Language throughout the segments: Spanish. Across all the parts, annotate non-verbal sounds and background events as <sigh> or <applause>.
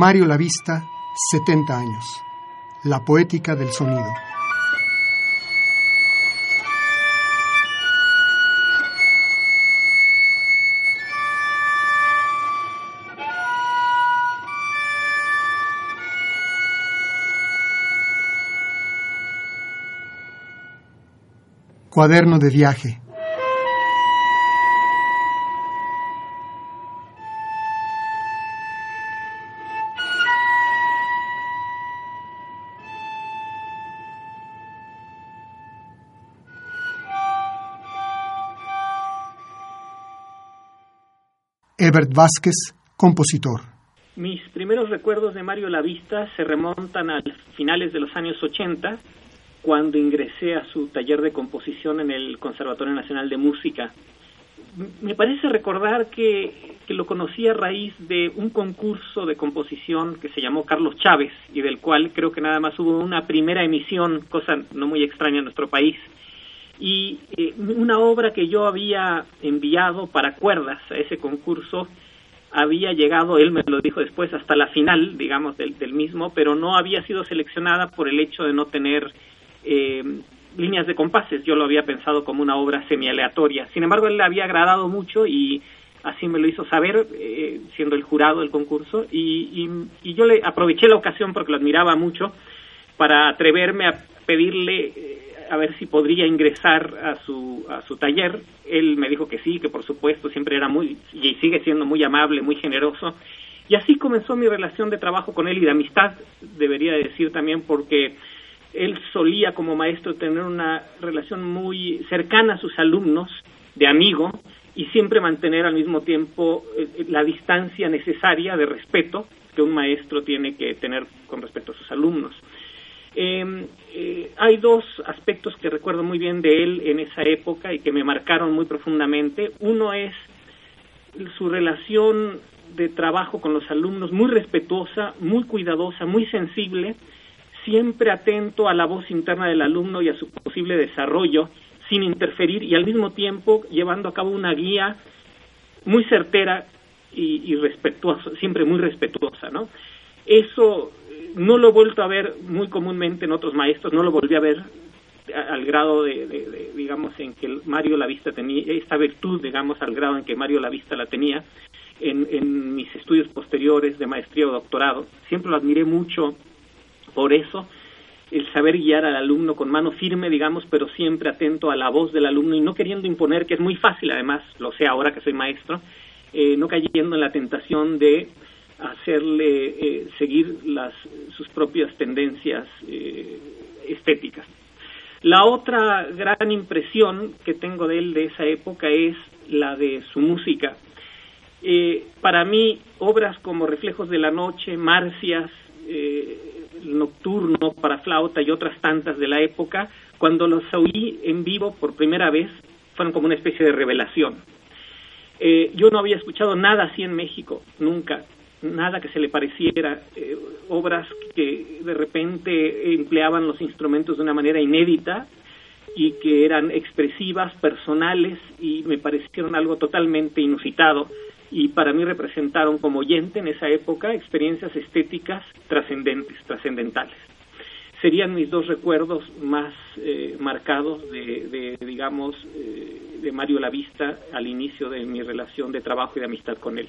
Mario Lavista, 70 años. La poética del sonido. Cuaderno de viaje. Ebert Vázquez, compositor. Mis primeros recuerdos de Mario Lavista se remontan a finales de los años 80, cuando ingresé a su taller de composición en el Conservatorio Nacional de Música. Me parece recordar que, que, lo conocí a raíz de un concurso de composición que se llamó Carlos Chávez y del cual creo que nada más hubo una primera emisión, cosa no muy extraña en nuestro país y eh, una obra que yo había enviado para cuerdas a ese concurso había llegado, él me lo dijo después, hasta la final, digamos, del, del mismo, pero no había sido seleccionada por el hecho de no tener eh, líneas de compases. Yo lo había pensado como una obra semi-aleatoria. Sin embargo, él le había agradado mucho y así me lo hizo saber, eh, siendo el jurado del concurso, y, y, y, yo le aproveché la ocasión porque lo admiraba mucho para atreverme a pedirle a ver si podría ingresar a su, a su taller. Él me dijo que sí, que por supuesto siempre era muy, y sigue siendo muy amable, muy generoso. Y así comenzó mi relación de trabajo con él y de amistad, debería decir también, porque él solía como maestro tener una relación muy cercana a sus alumnos, de amigo, y siempre mantener al mismo tiempo eh, la distancia necesaria de respeto que un maestro tiene que tener con respecto a sus alumnos. Eh, eh, hay dos aspectos que recuerdo muy bien de él en esa época y que me marcaron muy profundamente. Uno es su relación de trabajo con los alumnos, muy respetuosa, muy cuidadosa, muy sensible, siempre atento a la voz interna del alumno y a su posible desarrollo, sin interferir y al mismo tiempo llevando a cabo una guía muy certera y, y respetuosa, siempre muy respetuosa, ¿no? Eso no lo he vuelto a ver muy comúnmente en otros maestros, no lo volví a ver al grado de, digamos, en que Mario la Vista tenía, esta virtud, digamos, al grado en que Mario la Vista la tenía en, en mis estudios posteriores de maestría o doctorado. Siempre lo admiré mucho por eso, el saber guiar al alumno con mano firme, digamos, pero siempre atento a la voz del alumno y no queriendo imponer, que es muy fácil, además, lo sé ahora que soy maestro, eh, no cayendo en la tentación de hacerle eh, seguir las, sus propias tendencias eh, estéticas. La otra gran impresión que tengo de él de esa época es la de su música. Eh, para mí, obras como Reflejos de la Noche, Marcias, Nocturno para flauta y otras tantas de la época, cuando los oí en vivo por primera vez, fueron como una especie de revelación. Yo no había escuchado nada así en México, nunca nada que se le pareciera, eh, obras que de repente empleaban los instrumentos de una manera inédita y que eran expresivas, personales y me parecieron algo totalmente inusitado y para mí representaron como oyente en esa época experiencias estéticas trascendentes, trascendentales. Serían mis dos recuerdos más eh, marcados de, de digamos, eh, de Mario Lavista al inicio de mi relación de trabajo y de amistad con él.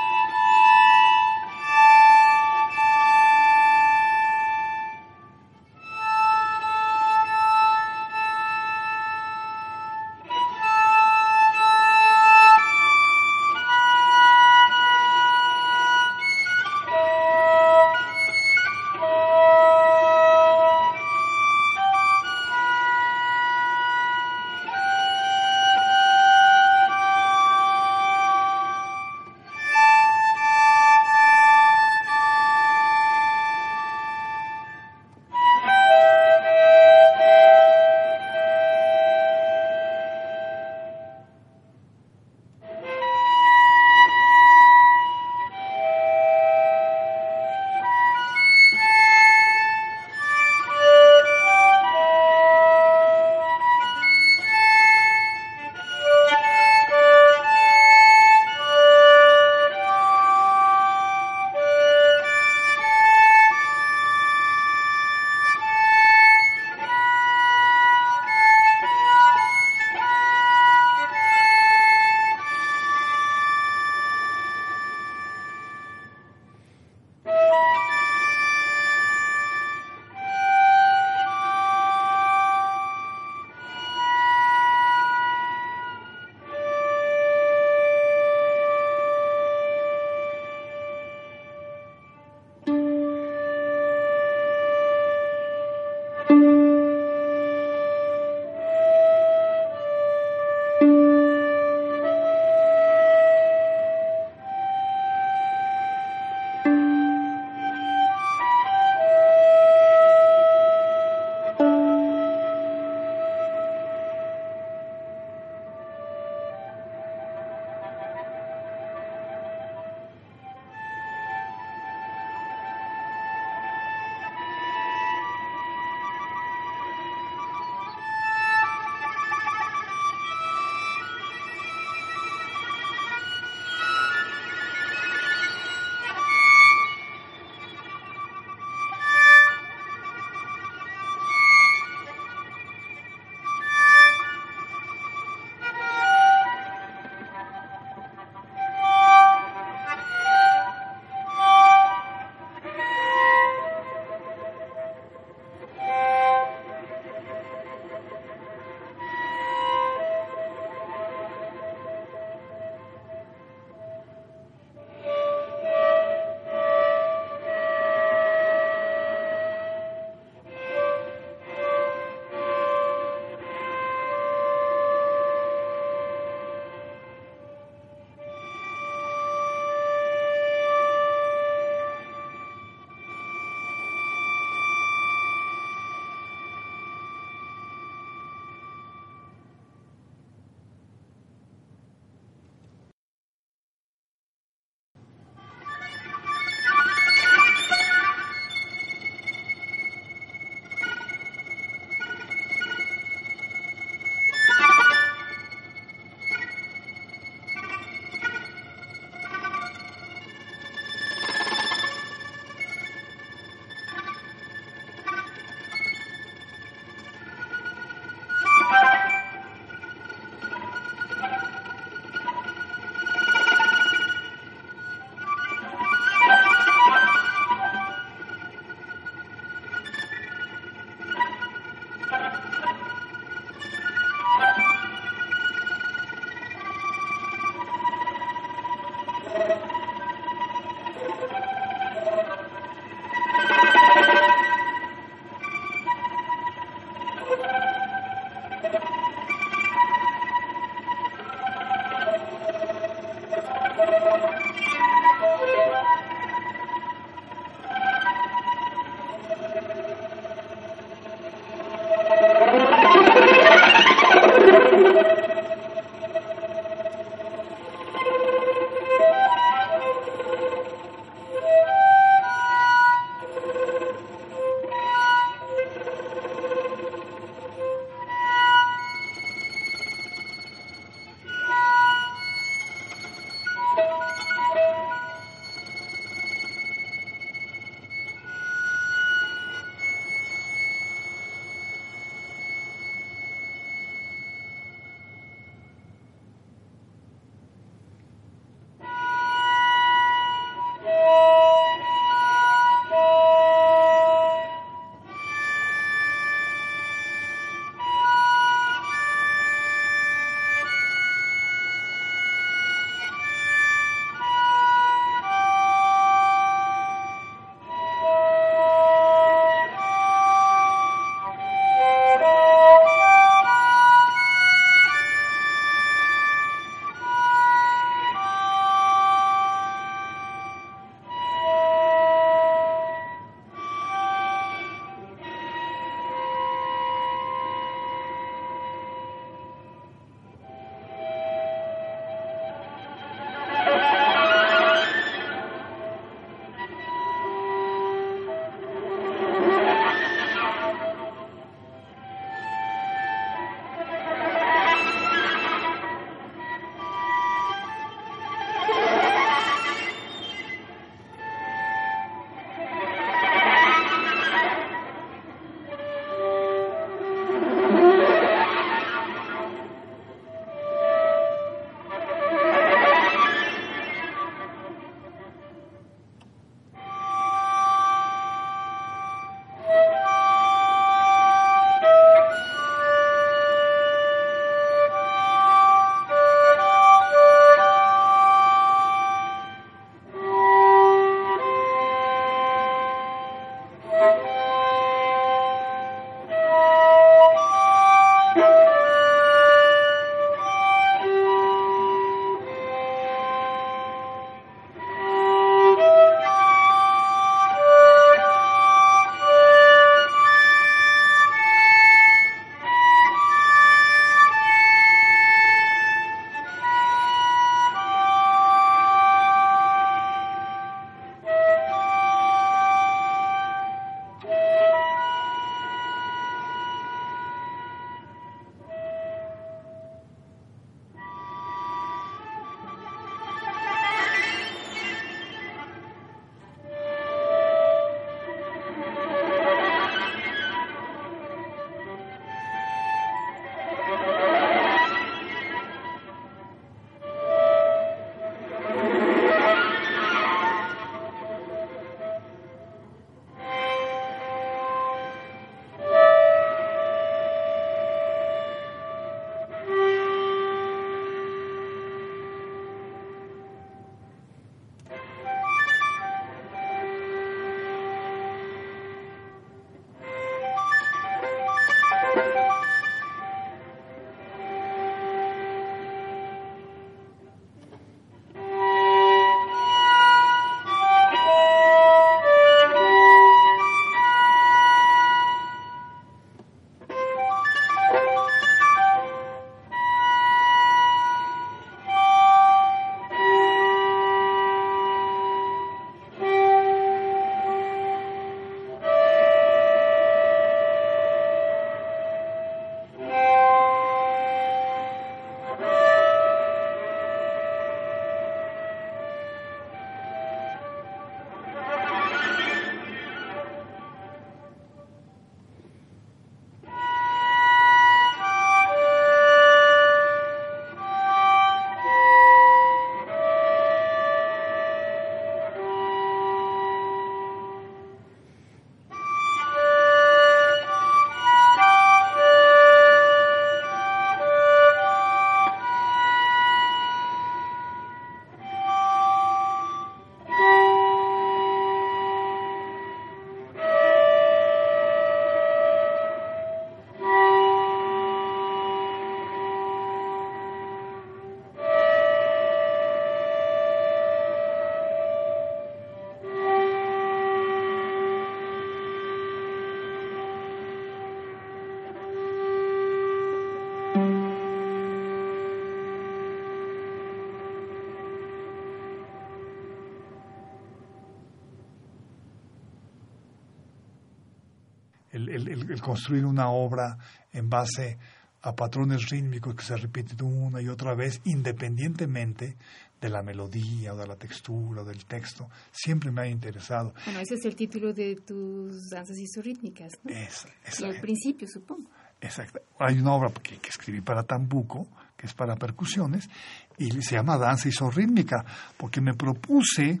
el, construir una obra en base a patrones rítmicos que se repiten una y otra vez, independientemente de la melodía o de la textura o del texto, siempre me ha interesado. Bueno, ese es el título de tus danzas isorrítmicas, ¿no? Es, y al principio, supongo. Exacto. Hay una obra que, que, escribí para tambuco, que es para percusiones, y se llama Danza isorrítmica, porque me propuse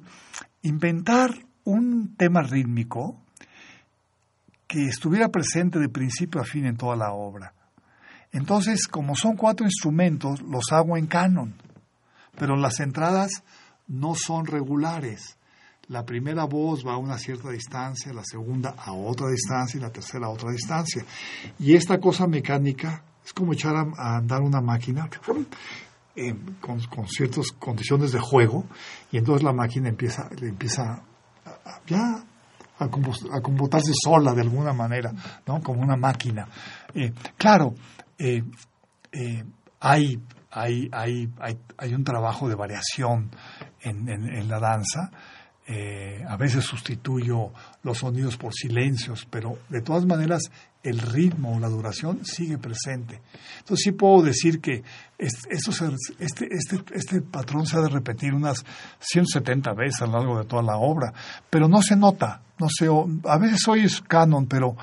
inventar un tema rítmico que estuviera presente de principio a fin en toda la obra. Entonces, como son cuatro instrumentos, los hago en canon, pero las entradas no son regulares. La primera voz va a una cierta distancia, la segunda a otra distancia y la tercera a otra distancia. Y esta cosa mecánica es como echar a, andar una máquina eh, con, ciertas condiciones de juego y entonces la máquina empieza, empieza ya a, comportarse sola de alguna manera, ¿no? como una máquina. Eh, claro, eh, eh, hay, hay, hay, hay, un trabajo de variación en, en, la danza. Eh, a veces sustituyo los sonidos por silencios, pero de todas maneras el ritmo o la duración sigue presente. Entonces sí puedo decir que este, este, este, patrón se ha de repetir unas 170 veces a lo largo de toda la obra, pero no se nota, no se, a veces oyes canon, pero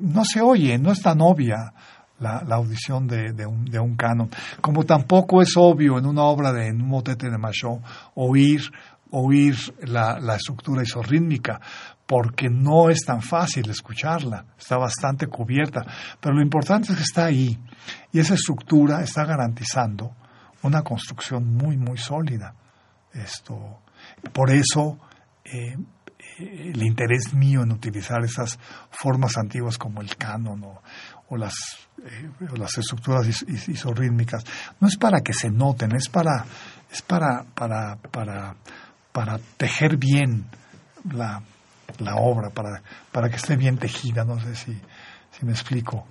no se oye, no es tan obvia la, audición de, de, un, de, un, canon. Como tampoco es obvio en una obra de en un motete de Machot oír, oír la, la estructura isorrítmica, porque no es tan fácil escucharla, está bastante cubierta, pero lo importante es que está ahí y esa estructura está garantizando una construcción muy, muy sólida. Esto, por eso eh, eh, el interés mío en utilizar esas formas antiguas como el canon o, o las, eh, las estructuras isorrítmicas, no es para que se noten, es para, es para, para, para, para tejer bien la, la obra, para, para que esté bien tejida, no sé si, si me explico.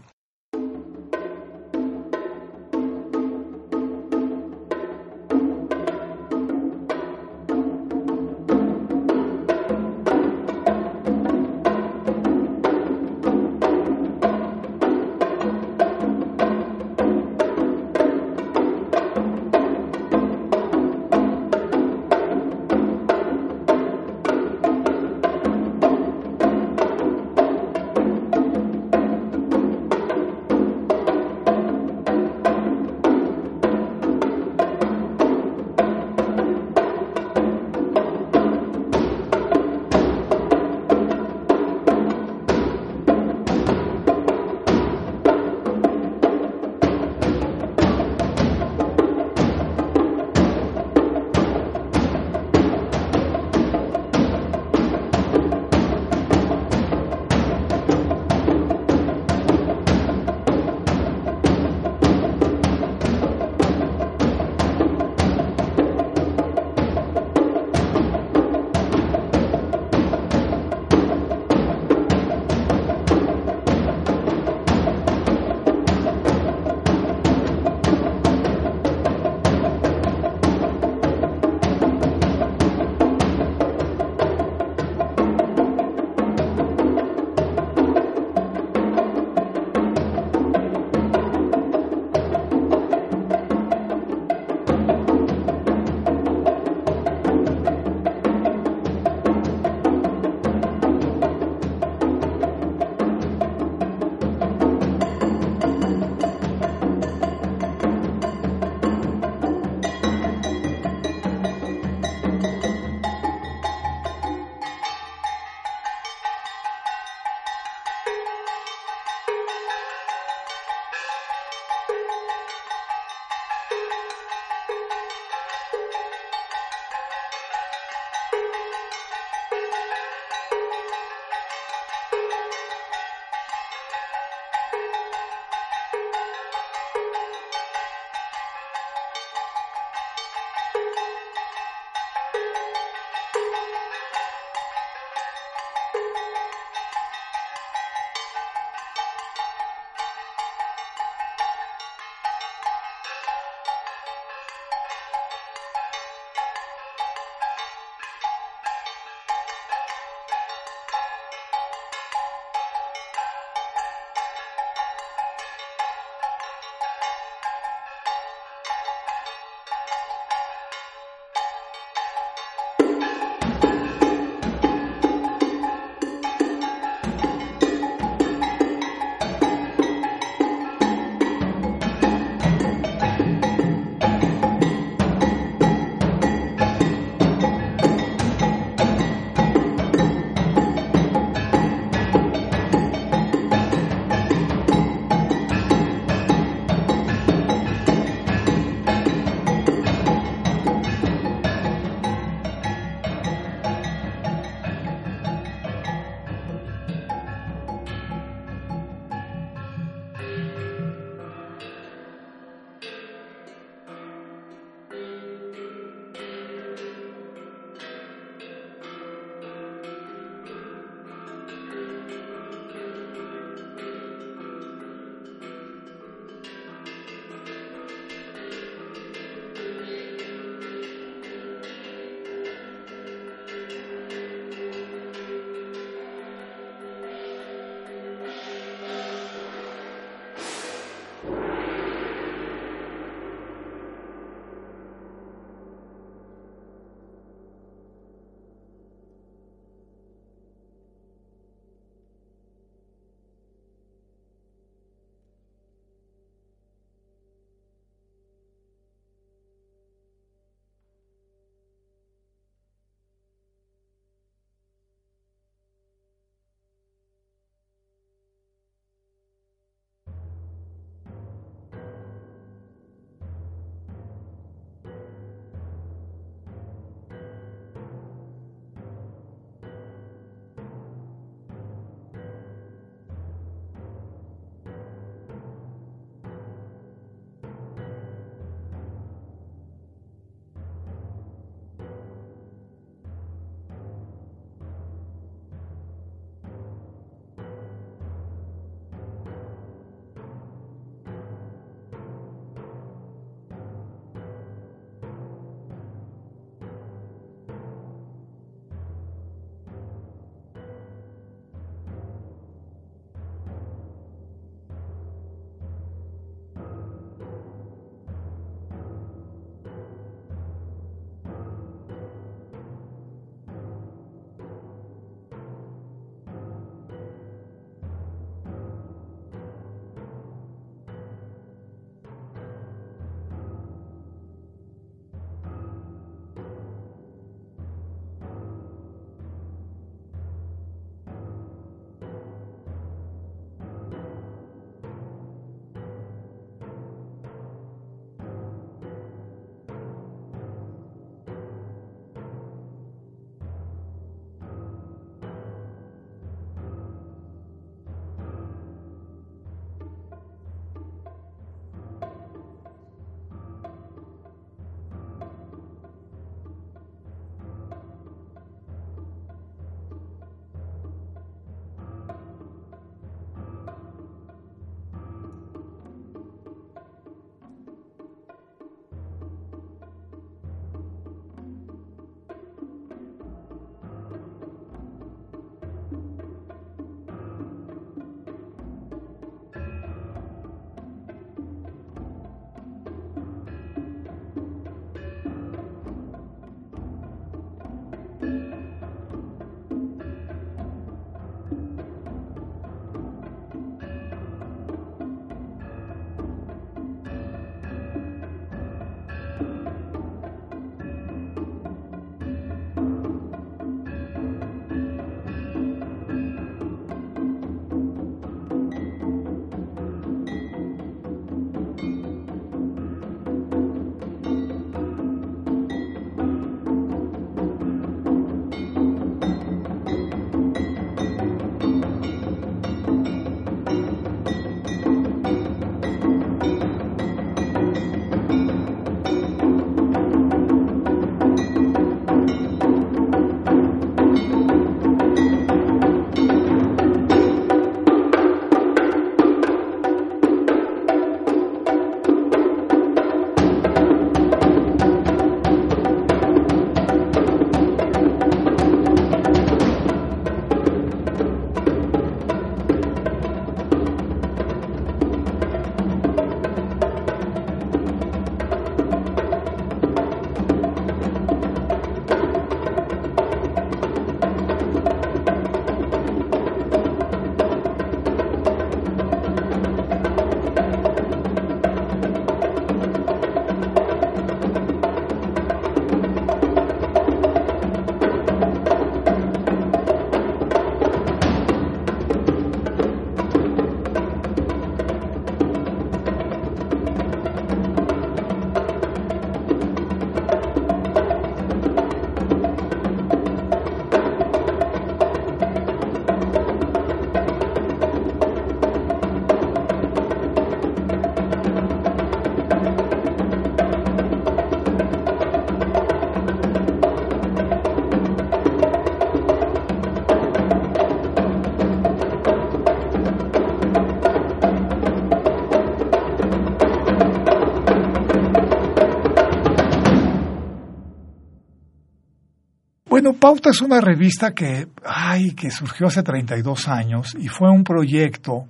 Pauta es una revista que, ay, que surgió hace 32 años y fue un proyecto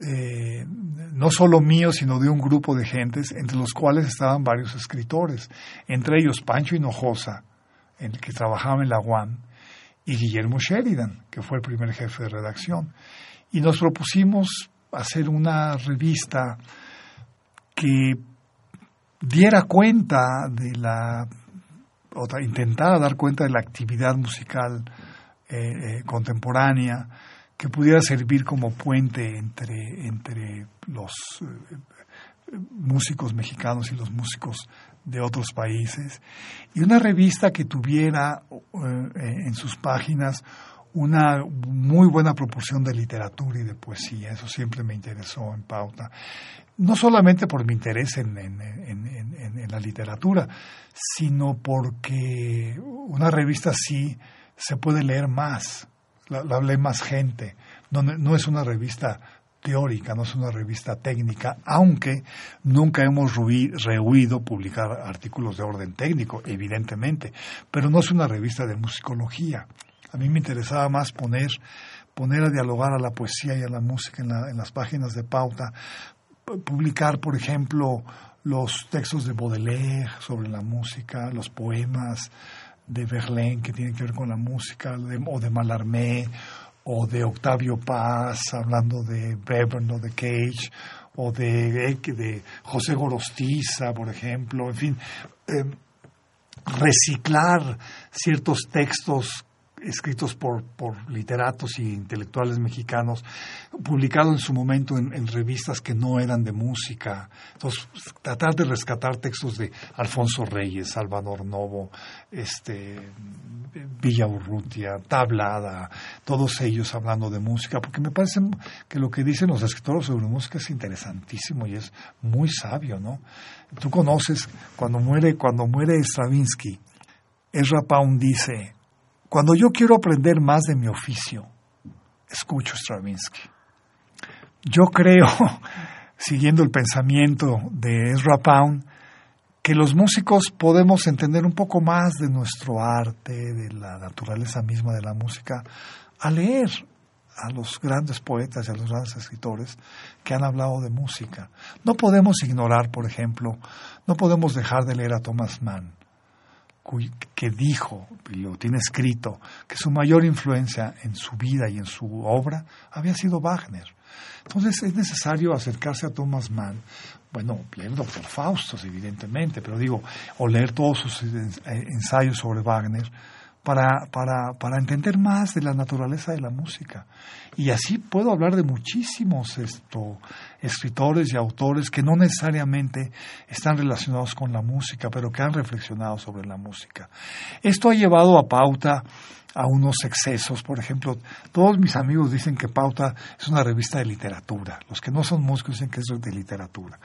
eh, no solo mío, sino de un grupo de gentes, entre los cuales estaban varios escritores, entre ellos Pancho Hinojosa, el que trabajaba en la UAM, y Guillermo Sheridan, que fue el primer jefe de redacción. Y nos propusimos hacer una revista que diera cuenta de la o intentara dar cuenta de la actividad musical eh, eh, contemporánea que pudiera servir como puente entre, entre los eh, músicos mexicanos y los músicos de otros países, y una revista que tuviera en sus páginas una muy buena proporción de literatura y de poesía, eso siempre me interesó en pauta no solamente por mi interés en, la literatura, sino porque una revista así se puede leer más, la, lee más gente. No, no es una revista teórica, no es una revista técnica, aunque nunca hemos rehuido publicar artículos de orden técnico, evidentemente, pero no es una revista de musicología. A mí me interesaba más poner, poner a dialogar a la poesía y a la música en, en las páginas de pauta, publicar, por ejemplo, los textos de Baudelaire sobre la música, los poemas de Verlaine que tienen que ver con la música, o de Mallarmé, o de Octavio Paz, hablando de Webern o de Cage, o de, de José Gorostiza, por ejemplo, en fin, eh, reciclar ciertos textos escritos por, por literatos y intelectuales mexicanos, publicado en su momento en, revistas que no eran de música. Entonces, tratar de rescatar textos de Alfonso Reyes, Salvador Novo, este, Villa Urrutia, Tablada, todos ellos hablando de música, porque me parece que lo que dicen los escritores sobre música es interesantísimo y es muy sabio, ¿no? Tú conoces, cuando muere, cuando muere Stravinsky, Ezra Pound dice, cuando yo quiero aprender más de mi oficio, escucho Stravinsky. Yo creo, <laughs> siguiendo el pensamiento de Ezra Pound, que los músicos podemos entender un poco más de nuestro arte, de la naturaleza misma de la música, a leer a los grandes poetas y a los grandes escritores que han hablado de música. No podemos ignorar, por ejemplo, no podemos dejar de leer a Thomas Mann que dijo, y lo tiene escrito, que su mayor influencia en su vida y en su obra había sido Wagner. Entonces es necesario acercarse a Thomas Mann, bueno, leer Doctor Faustos, evidentemente, pero digo, o leer todos sus ensayos sobre Wagner, para, para, para, entender más de la naturaleza de la música. Y así puedo hablar de muchísimos esto, escritores y autores que no necesariamente están relacionados con la música, pero que han reflexionado sobre la música. Esto ha llevado a Pauta a unos excesos. Por ejemplo, todos mis amigos dicen que Pauta es una revista de literatura. Los que no son músicos dicen que es de literatura.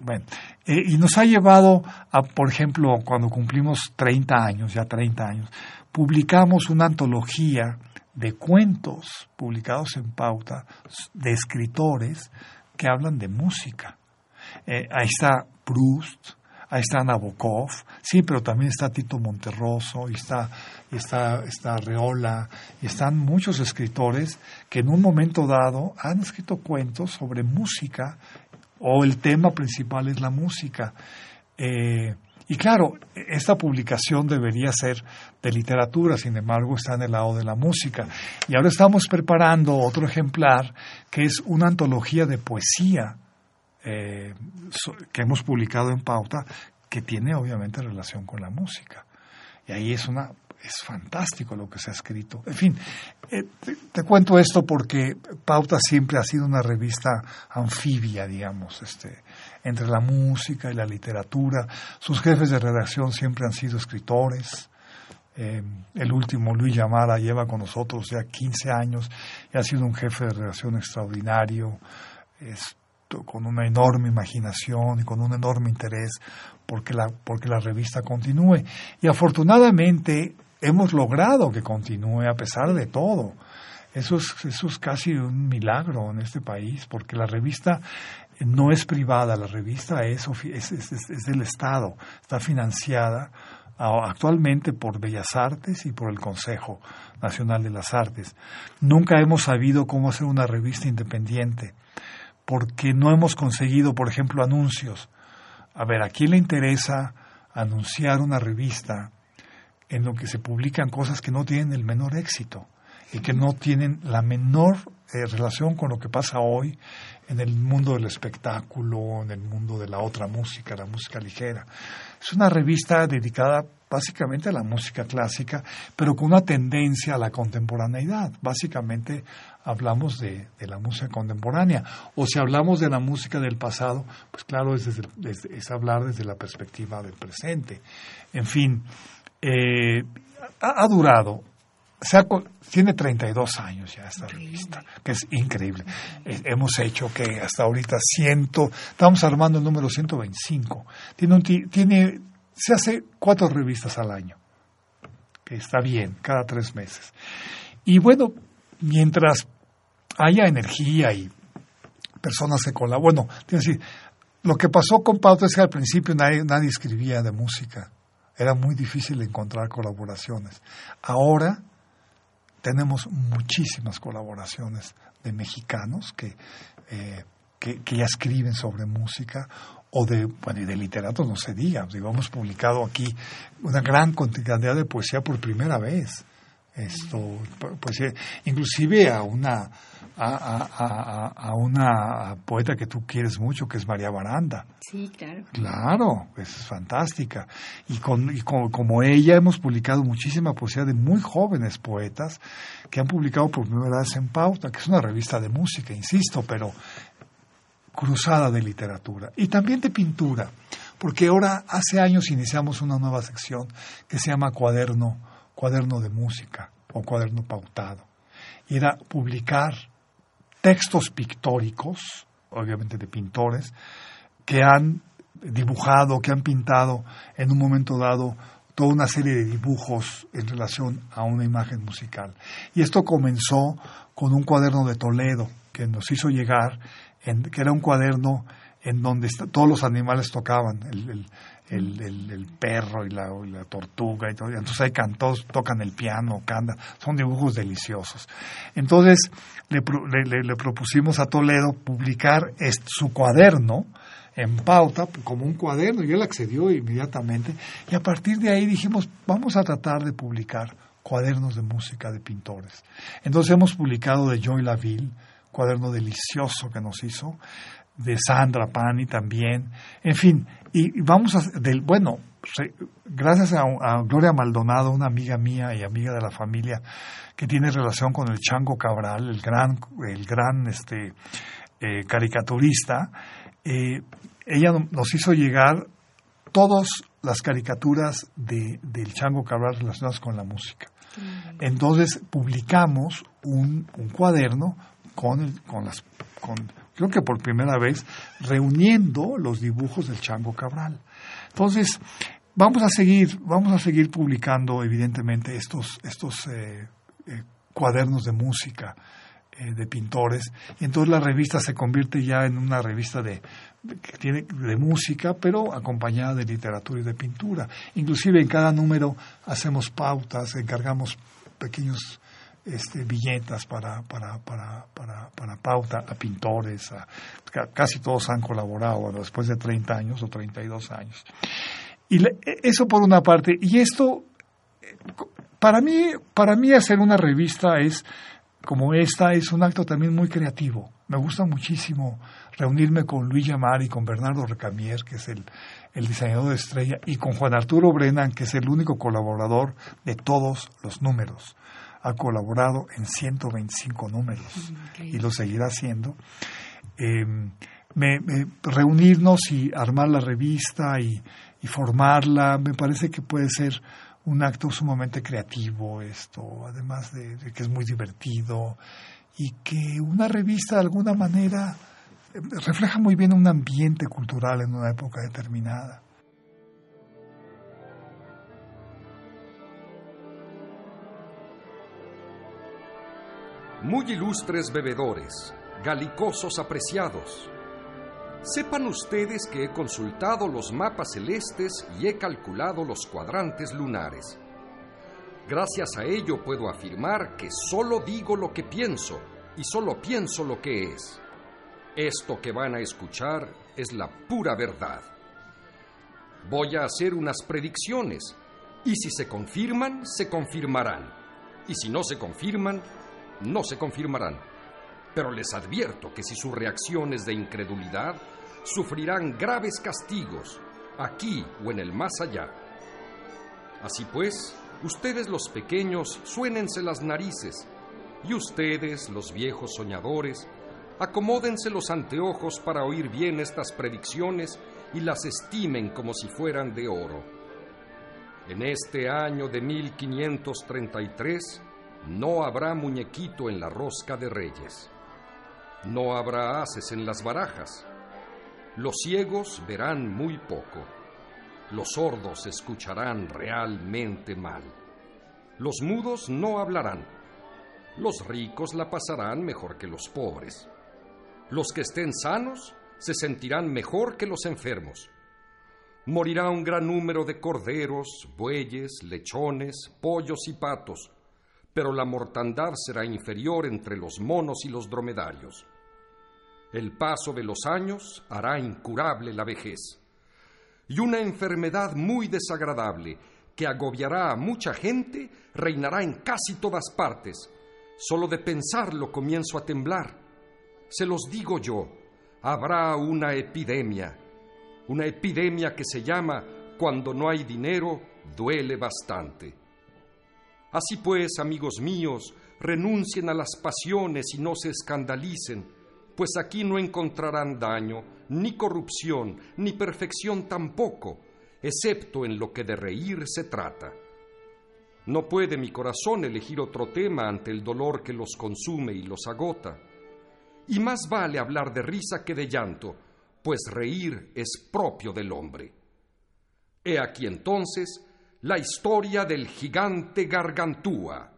Bueno, eh, y nos ha llevado a, por ejemplo, cuando cumplimos 30 años, ya 30 años, publicamos una antología de cuentos publicados en pauta de escritores que hablan de música. Eh, ahí está Proust, ahí está Nabokov, sí, pero también está Tito Monterroso, está, está, está Reola, están muchos escritores que en un momento dado han escrito cuentos sobre música o el tema principal es la música. Eh, y claro, esta publicación debería ser de literatura, sin embargo está en el lado de la música. Y ahora estamos preparando otro ejemplar que es una antología de poesía eh, que hemos publicado en Pauta, que tiene obviamente relación con la música. Y ahí es una es fantástico lo que se ha escrito. En fin, eh, te, cuento esto porque Pauta siempre ha sido una revista anfibia, digamos, este, entre la música y la literatura. Sus jefes de redacción siempre han sido escritores. Eh, el último, Luis Llamara, lleva con nosotros ya 15 años y ha sido un jefe de redacción extraordinario, con una enorme imaginación y con un enorme interés porque la, porque la revista continúe. Y afortunadamente hemos logrado que continúe a pesar de todo. Eso es, eso es casi un milagro en este país, porque la revista no es privada, la revista es, es, es, del Estado, está financiada actualmente por Bellas Artes y por el Consejo Nacional de las Artes. Nunca hemos sabido cómo hacer una revista independiente, porque no hemos conseguido, por ejemplo, anuncios. A ver, ¿a quién le interesa anunciar una revista en lo que se publican cosas que no tienen el menor éxito y que no tienen la menor eh, relación con lo que pasa hoy en el mundo del espectáculo, en el mundo de la otra música, la música ligera. Es una revista dedicada básicamente a la música clásica, pero con una tendencia a la contemporaneidad. Básicamente hablamos de, la música contemporánea. O si hablamos de la música del pasado, pues claro, es, es hablar desde la perspectiva del presente. En fin, eh, ha, durado, tiene 32 años ya esta revista, que es increíble. Eh, hemos hecho que hasta ahorita ciento, estamos armando el número 125. Tiene, un, tiene se hace cuatro revistas al año, que está bien, cada tres meses. Y bueno, mientras haya energía y personas que colaboran, bueno, decir, lo que pasó con Pauta es que al principio nadie, nadie escribía de música era muy difícil encontrar colaboraciones. Ahora tenemos muchísimas colaboraciones de mexicanos que, eh, que, ya escriben sobre música o de, bueno, y de literatos no se diga. Digo, hemos publicado aquí una gran cantidad de poesía por primera vez. Esto, pues, inclusive a una a, a, una poeta que tú quieres mucho, que es María Baranda. Sí, claro. Claro, es fantástica. Y, con, y como ella hemos publicado muchísima poesía de muy jóvenes poetas que han publicado por primera vez en Pauta, que es una revista de música, insisto, pero cruzada de literatura. Y también de pintura, porque ahora hace años iniciamos una nueva sección que se llama Cuaderno, Cuaderno de Música o Cuaderno Pautado. Y era publicar textos pictóricos, obviamente de pintores, que han dibujado, que han pintado en un momento dado toda una serie de dibujos en relación a una imagen musical. Y esto comenzó con un cuaderno de Toledo que nos hizo llegar, que era un cuaderno en donde todos los animales tocaban, el, perro y la, tortuga y todo. Entonces ahí cantos, tocan el piano, cantan, son dibujos deliciosos. Entonces le, le, propusimos a Toledo publicar su cuaderno en pauta como un cuaderno y él accedió inmediatamente y a partir de ahí dijimos vamos a tratar de publicar cuadernos de música de pintores. Entonces hemos publicado de Joy Laville, cuaderno delicioso que nos hizo, de Sandra Pani también, en fin, y vamos a, del, bueno, gracias a, Gloria Maldonado, una amiga mía y amiga de la familia, que tiene relación con el Chango Cabral, el gran, el gran este, eh, caricaturista, eh, ella nos hizo llegar todas las caricaturas de, del Chango Cabral relacionadas con la música. Entonces publicamos un, un cuaderno con, con las con creo que por primera vez, reuniendo los dibujos del Chango Cabral. Entonces, vamos a seguir, vamos a seguir publicando, evidentemente, estos, estos eh, eh, cuadernos de música eh, de pintores. Y entonces la revista se convierte ya en una revista de, que tiene, de música, pero acompañada de literatura y de pintura. Inclusive en cada número hacemos pautas, encargamos pequeños este, viñetas para, para, para, para, para pauta a pintores, casi todos han colaborado después de 30 años o 32 años. Y eso por una parte, y esto, para mí, para mí hacer una revista es, como esta, es un acto también muy creativo. Me gusta muchísimo reunirme con Luis Yamar y con Bernardo Recamier, que es el, el diseñador de estrella, y con Juan Arturo Brennan, que es el único colaborador de todos los números ha colaborado en 125 números y lo seguirá haciendo. Em, reunirnos y armar la revista y, formarla, me parece que puede ser un acto sumamente creativo esto, además de, que es muy divertido y que una revista de alguna manera em, refleja muy bien un ambiente cultural en una época determinada. Muy ilustres bebedores, galicosos apreciados, sepan ustedes que he consultado los mapas celestes y he calculado los cuadrantes lunares. Gracias a ello puedo afirmar que solo digo lo que pienso y solo pienso lo que es. Esto que van a escuchar es la pura verdad. Voy a hacer unas predicciones y si se confirman, se confirmarán. Y si no se confirman, no se confirmarán. Pero les advierto que si su reacción es de incredulidad, sufrirán graves castigos, aquí o en el más allá. Así pues, ustedes los pequeños, suénense las narices, y ustedes, los viejos soñadores, acomódense los anteojos para oír bien estas predicciones y las estimen como si fueran de oro. En este año de 1533, no habrá muñequito en la rosca de reyes. No habrá haces en las barajas. Los ciegos verán muy poco. Los sordos escucharán realmente mal. Los mudos no hablarán. Los ricos la pasarán mejor que los pobres. Los que estén sanos se sentirán mejor que los enfermos. Morirá un gran número de corderos, bueyes, lechones, pollos y patos pero la mortandad será inferior entre los monos y los dromedarios. El paso de los años hará incurable la vejez. Y una enfermedad muy desagradable que agobiará a mucha gente reinará en casi todas partes. Solo de pensarlo comienzo a temblar. Se los digo yo, habrá una epidemia, una epidemia que se llama cuando no hay dinero, duele bastante. Así pues, amigos míos, renuncien a las pasiones y no se escandalicen, pues aquí no encontrarán daño, ni corrupción, ni perfección tampoco, excepto en lo que de reír se trata. No puede mi corazón elegir otro tema ante el dolor que los consume y los agota. Y más vale hablar de risa que de llanto, pues reír es propio del hombre. He aquí entonces la historia del gigante Gargantúa.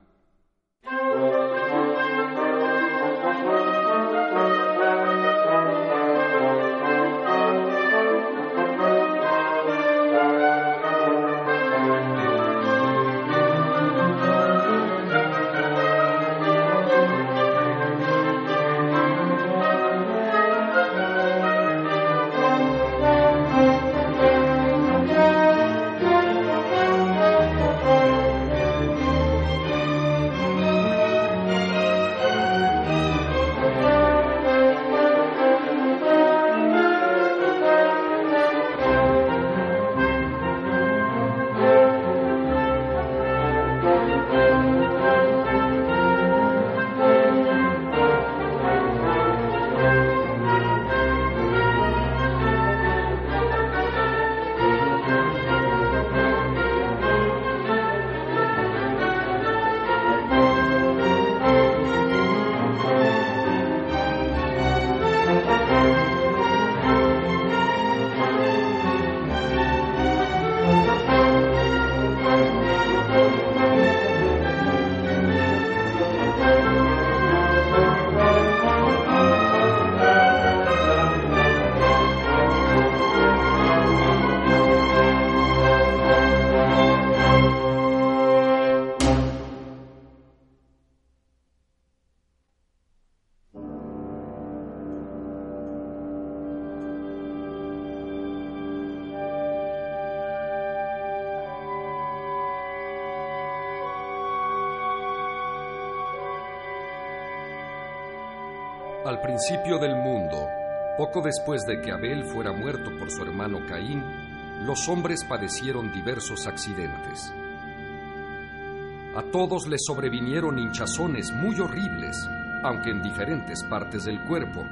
Principio del mundo, poco después de que Abel fuera muerto por su hermano Caín, los hombres padecieron diversos accidentes. A todos les sobrevinieron hinchazones muy horribles, aunque en diferentes partes del cuerpo.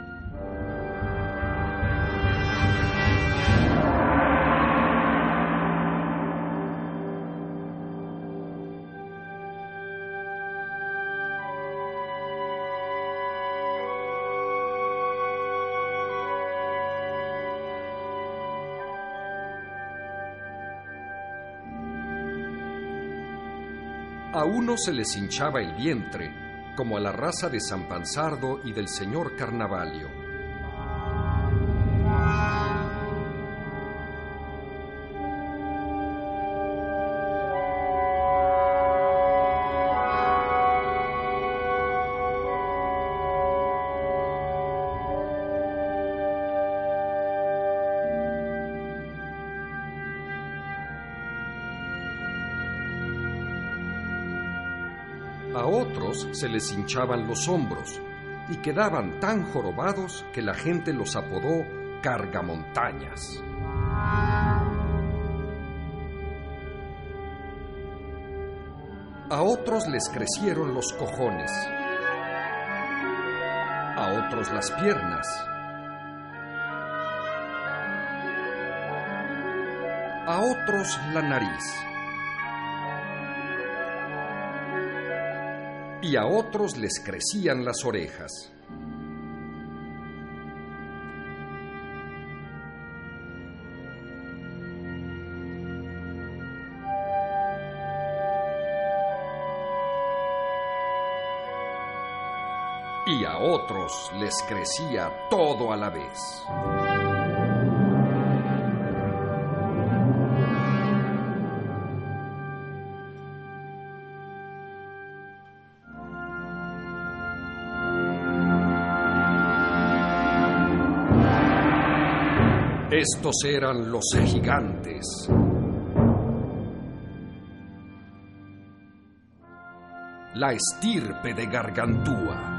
A unos se les hinchaba el vientre, como a la raza de San Panzardo y del señor Carnavalio. Se les hinchaban los hombros y quedaban tan jorobados que la gente los apodó cargamontañas. A otros les crecieron los cojones, a otros las piernas, a otros la nariz. Y a otros les crecían las orejas. Y a otros les crecía todo a la vez. Estos eran los gigantes. La estirpe de Gargantúa.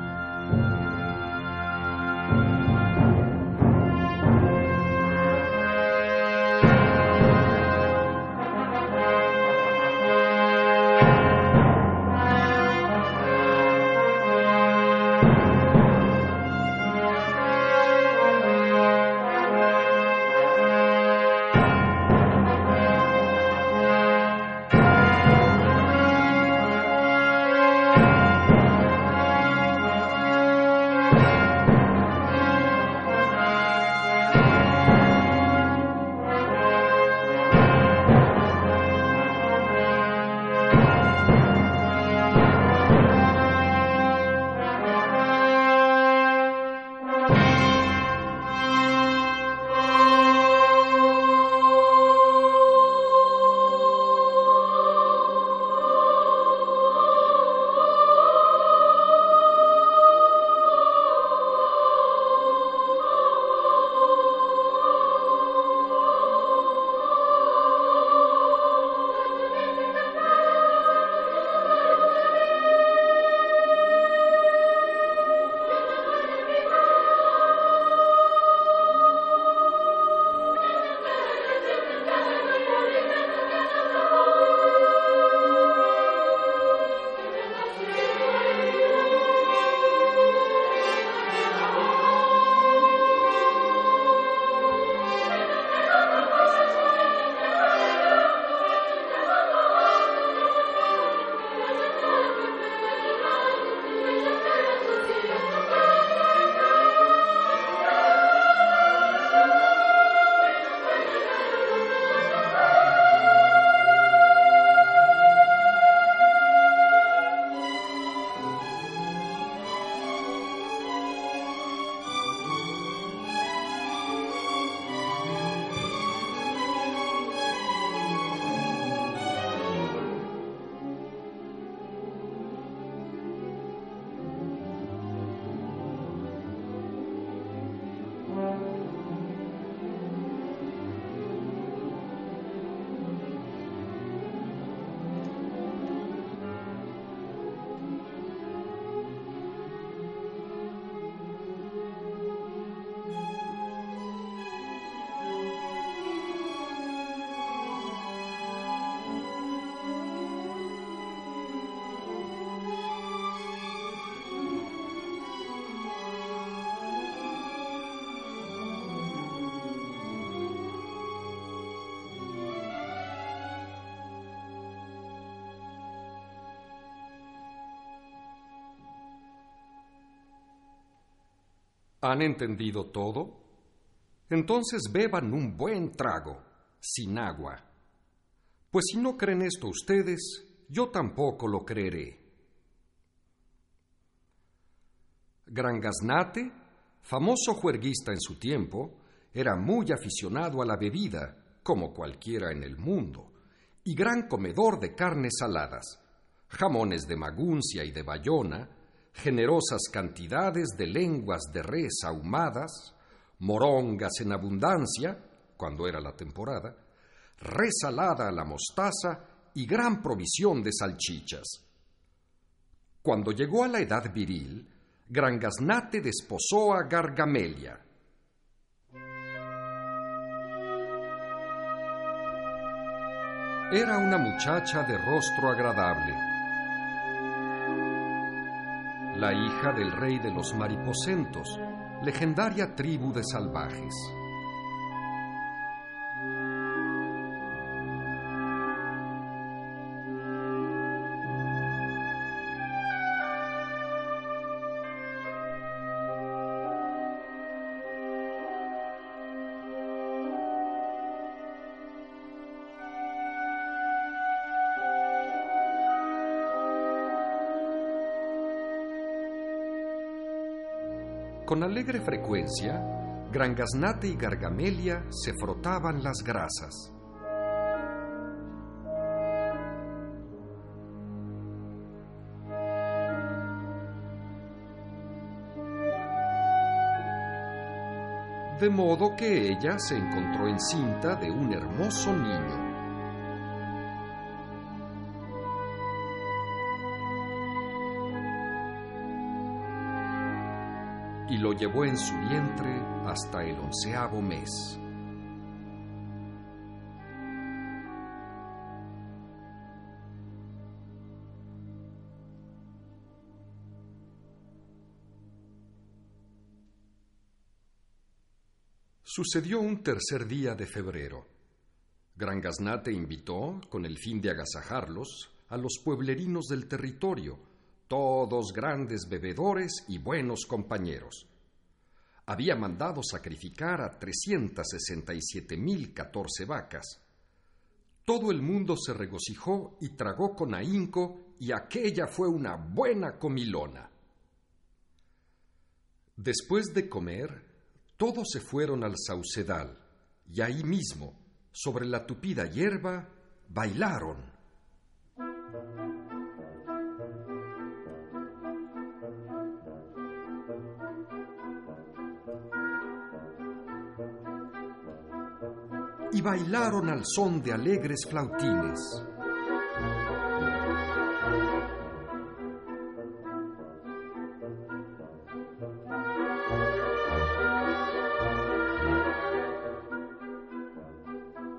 ¿Han entendido todo? Entonces beban un buen trago, sin agua. Pues si no creen esto ustedes, yo tampoco lo creeré. Gran Gaznate, famoso juerguista en su tiempo, era muy aficionado a la bebida, como cualquiera en el mundo, y gran comedor de carnes saladas, jamones de Maguncia y de Bayona, generosas cantidades de lenguas de res ahumadas, morongas en abundancia, cuando era la temporada, resalada a la mostaza y gran provisión de salchichas. Cuando llegó a la edad viril, Gran Gaznate desposó a Gargamelia. Era una muchacha de rostro agradable, la hija del rey de los mariposentos, legendaria tribu de salvajes. Con alegre frecuencia, Gran Gaznate y Gargamelia se frotaban las grasas. De modo que ella se encontró encinta de un hermoso niño. Y lo llevó en su vientre hasta el onceavo mes. Sucedió un tercer día de febrero. Gran Gaznate invitó, con el fin de agasajarlos, a los pueblerinos del territorio, todos grandes bebedores y buenos compañeros. Había mandado sacrificar a 367.014 vacas. Todo el mundo se regocijó y tragó con ahínco, y aquella fue una buena comilona. Después de comer, todos se fueron al saucedal, y ahí mismo, sobre la tupida hierba, bailaron. Bailaron al son de alegres flautines.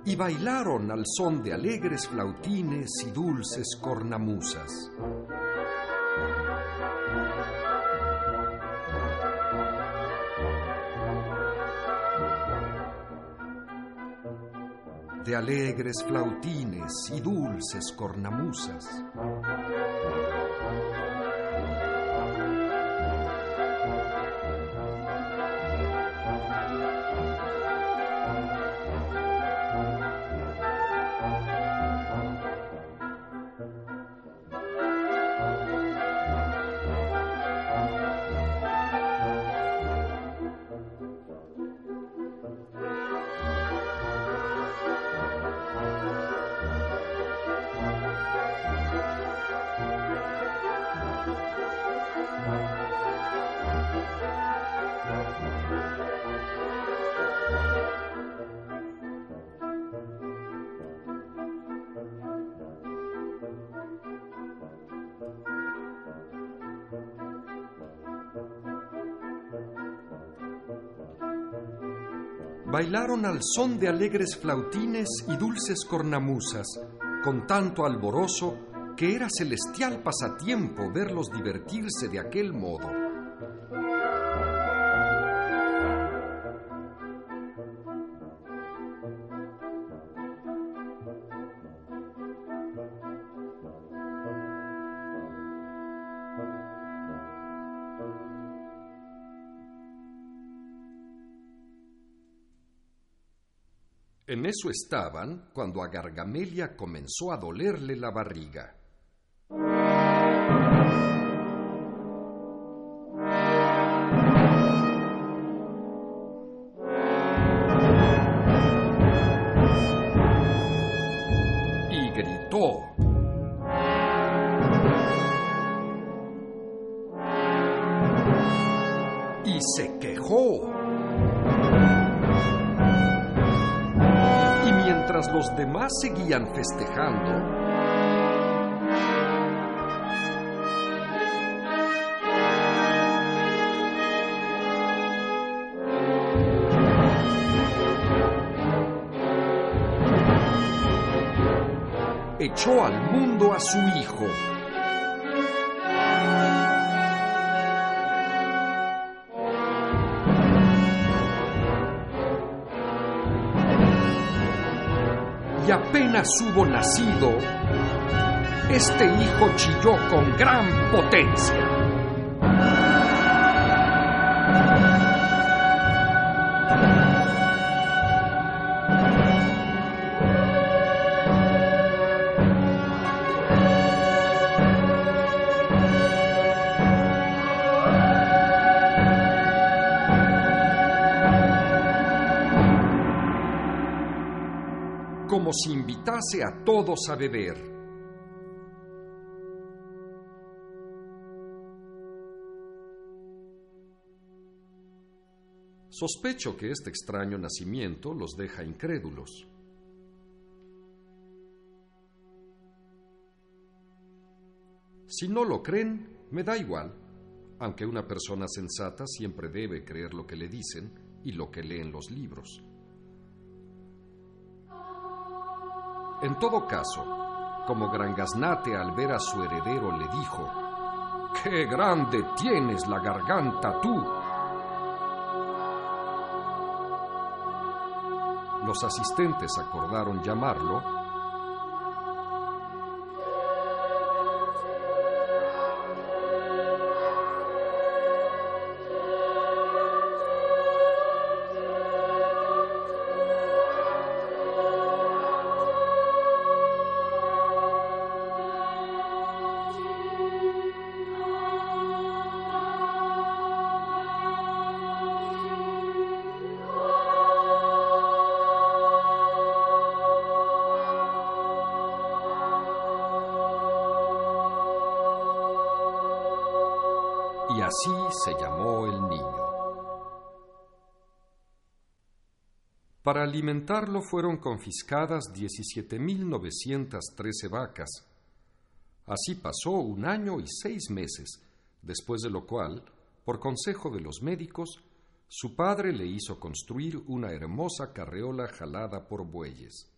Y bailaron al son de alegres flautines y dulces cornamusas. Alegres flautines y dulces cornamusas. Bailaron al son de alegres flautines y dulces cornamusas, con tanto alborozo que era celestial pasatiempo verlos divertirse de aquel modo. Eso estaban cuando a Gargamelia comenzó a dolerle la barriga. Festejando, echó al mundo a su hijo. Hubo nacido, este hijo chilló con gran potencia. A todos a beber. Sospecho que este extraño nacimiento los deja incrédulos. Si no lo creen, me da igual, aunque una persona sensata siempre debe creer lo que le dicen y lo que lee en los libros. En todo caso, como Gran Gaznate al ver a su heredero le dijo, ¡Qué grande tienes la garganta tú! Los asistentes acordaron llamarlo y así se llamó el niño. Para alimentarlo fueron confiscadas 17.913 vacas. Así pasó un año y seis meses, después de lo cual, por consejo de los médicos, su padre le hizo construir una hermosa carreola jalada por bueyes.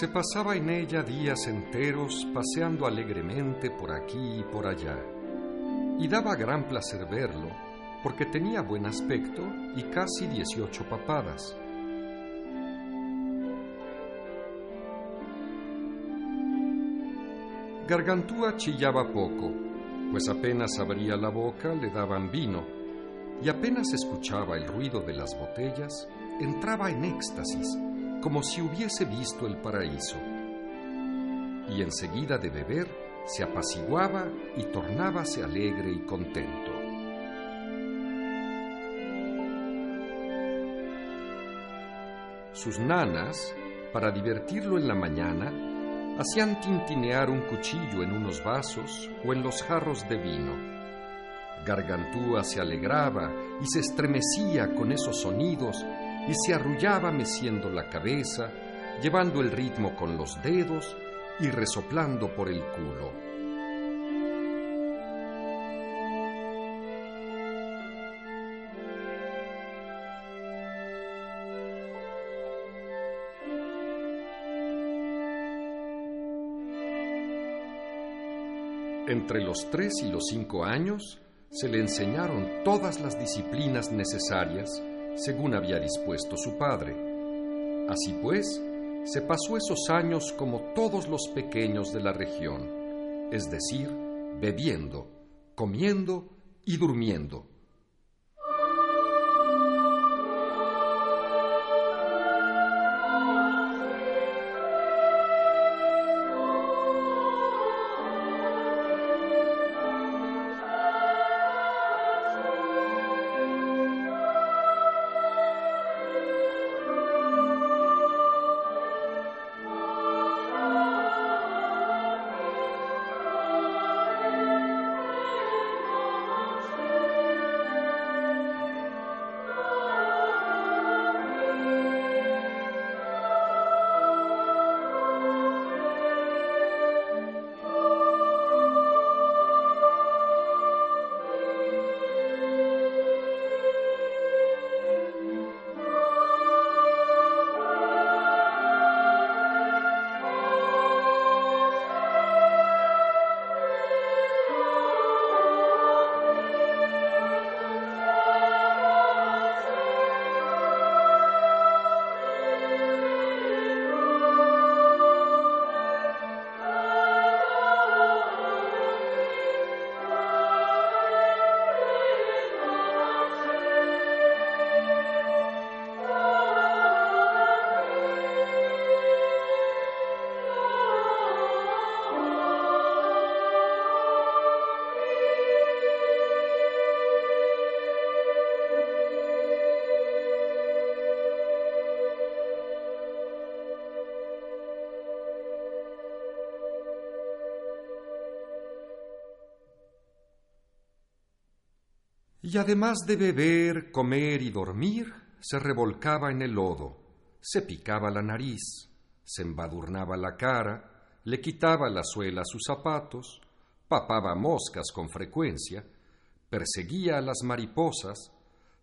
Se pasaba en ella días enteros paseando alegremente por aquí y por allá, y daba gran placer verlo, porque tenía buen aspecto y casi dieciocho papadas. Gargantúa chillaba poco, pues apenas abría la boca le daban vino, y apenas escuchaba el ruido de las botellas, entraba en éxtasis como si hubiese visto el paraíso. Y enseguida de beber se apaciguaba y tornábase alegre y contento. Sus nanas, para divertirlo en la mañana, hacían tintinear un cuchillo en unos vasos o en los jarros de vino. Gargantúa se alegraba y se estremecía con esos sonidos y se arrullaba meciendo la cabeza, llevando el ritmo con los dedos y resoplando por el culo. Entre los tres y los cinco años se le enseñaron todas las disciplinas necesarias según había dispuesto su padre. Así pues, se pasó esos años como todos los pequeños de la región, es decir, bebiendo, comiendo y durmiendo. Y además de beber, comer y dormir, se revolcaba en el lodo, se picaba la nariz, se embadurnaba la cara, le quitaba la suela a sus zapatos, papaba moscas con frecuencia, perseguía a las mariposas,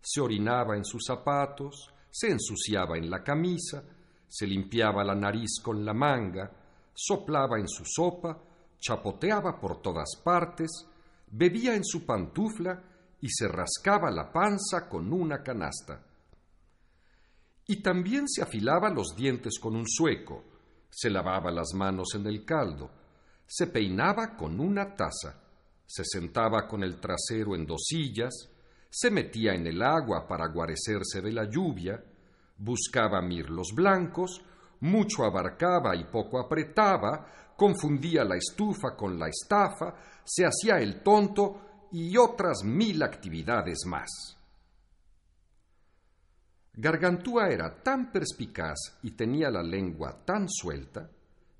se orinaba en sus zapatos, se ensuciaba en la camisa, se limpiaba la nariz con la manga, soplaba en su sopa, chapoteaba por todas partes, bebía en su pantufla y se rascaba la panza con una canasta. Y también se afilaba los dientes con un sueco, se lavaba las manos en el caldo, se peinaba con una taza, se sentaba con el trasero en dos sillas, se metía en el agua para guarecerse de la lluvia, buscaba mirlos blancos, mucho abarcaba y poco apretaba, confundía la estufa con la estafa, se hacía el tonto y otras mil actividades más. Gargantúa era tan perspicaz y tenía la lengua tan suelta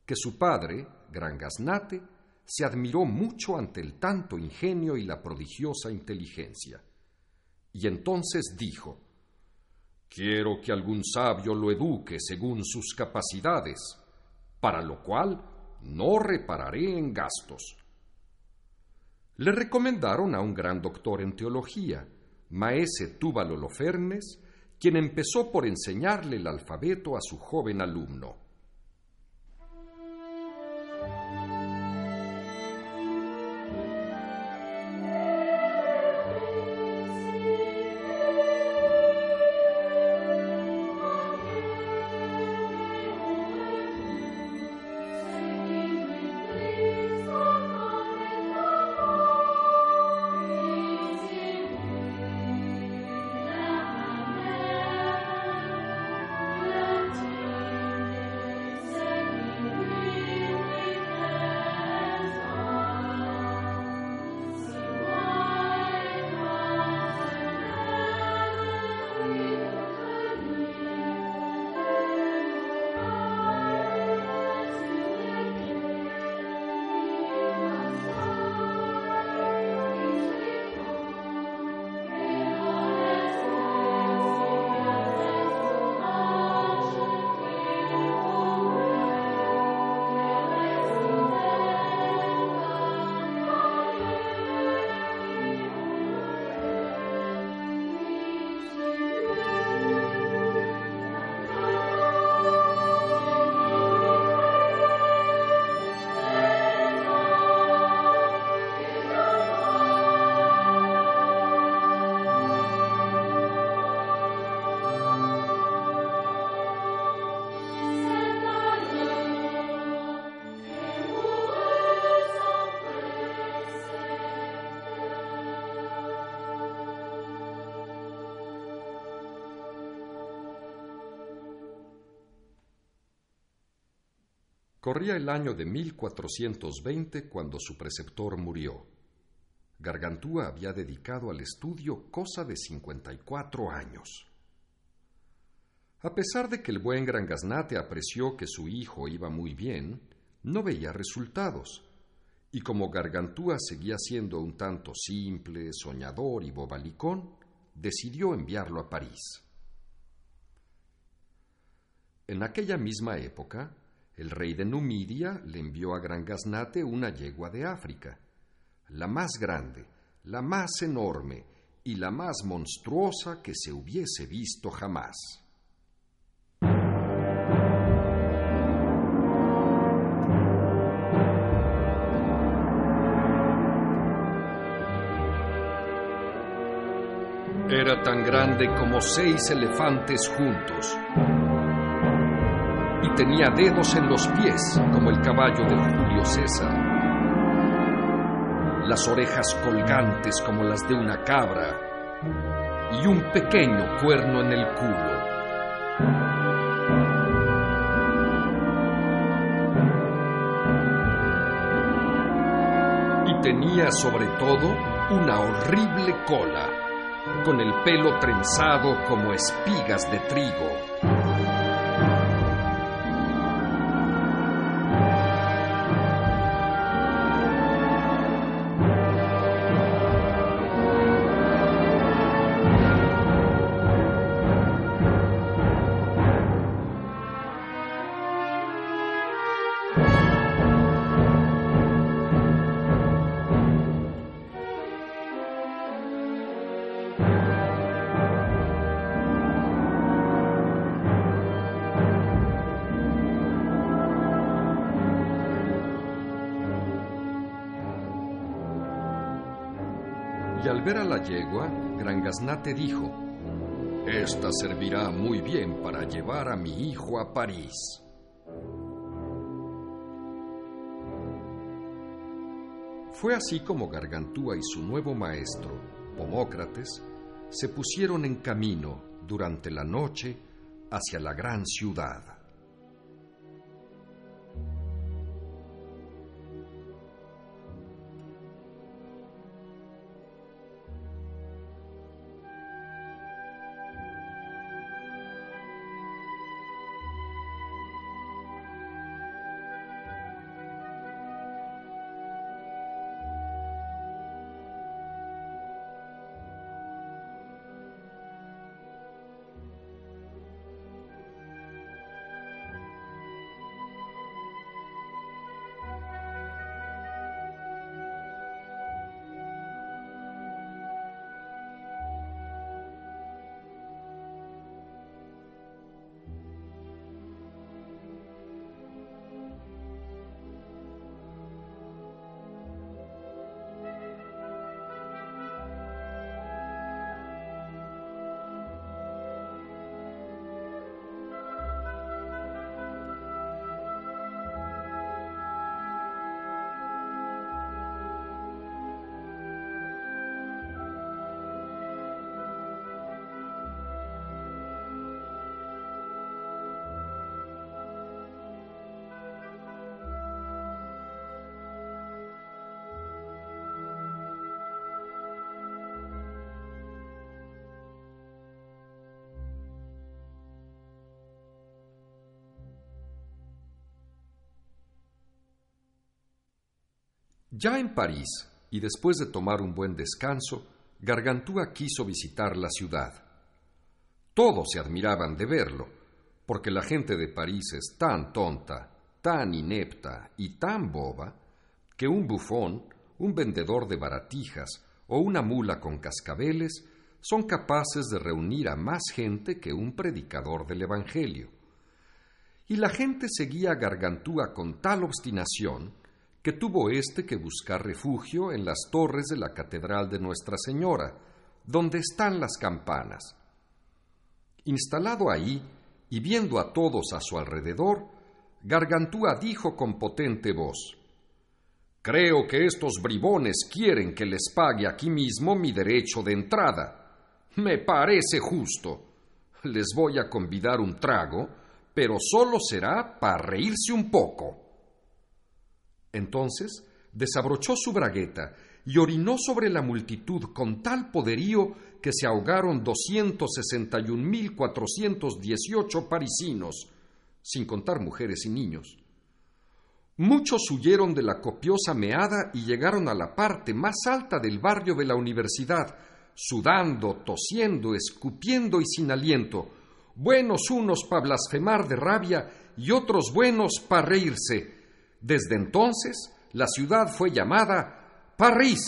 que su padre, Gran Gaznate, se admiró mucho ante el tanto ingenio y la prodigiosa inteligencia. Y entonces dijo, Quiero que algún sabio lo eduque según sus capacidades, para lo cual no repararé en gastos le recomendaron a un gran doctor en teología, Maese Túbalo Lofernes, quien empezó por enseñarle el alfabeto a su joven alumno. Corría el año de 1420 cuando su preceptor murió. Gargantúa había dedicado al estudio cosa de 54 años. A pesar de que el buen Gran Gaznate apreció que su hijo iba muy bien, no veía resultados, y como Gargantúa seguía siendo un tanto simple, soñador y bobalicón, decidió enviarlo a París. En aquella misma época, el rey de Numidia le envió a Gran Gaznate una yegua de África, la más grande, la más enorme y la más monstruosa que se hubiese visto jamás. Era tan grande como seis elefantes juntos tenía dedos en los pies como el caballo de Julio César, las orejas colgantes como las de una cabra y un pequeño cuerno en el culo. Y tenía sobre todo una horrible cola, con el pelo trenzado como espigas de trigo. La yegua, Gran Gaznate dijo, Esta servirá muy bien para llevar a mi hijo a París. Fue así como Gargantúa y su nuevo maestro, Pomócrates, se pusieron en camino durante la noche hacia la gran ciudad. Ya en París, y después de tomar un buen descanso, Gargantúa quiso visitar la ciudad. Todos se admiraban de verlo, porque la gente de París es tan tonta, tan inepta y tan boba, que un bufón, un vendedor de baratijas o una mula con cascabeles son capaces de reunir a más gente que un predicador del Evangelio. Y la gente seguía a Gargantúa con tal obstinación que tuvo éste que buscar refugio en las torres de la Catedral de Nuestra Señora, donde están las campanas. Instalado ahí y viendo a todos a su alrededor, Gargantúa dijo con potente voz Creo que estos bribones quieren que les pague aquí mismo mi derecho de entrada. Me parece justo. Les voy a convidar un trago, pero solo será para reírse un poco. Entonces desabrochó su bragueta y orinó sobre la multitud con tal poderío que se ahogaron 261.418 parisinos, sin contar mujeres y niños. Muchos huyeron de la copiosa meada y llegaron a la parte más alta del barrio de la universidad, sudando, tosiendo, escupiendo y sin aliento, buenos unos para blasfemar de rabia y otros buenos para reírse. Desde entonces, la ciudad fue llamada París.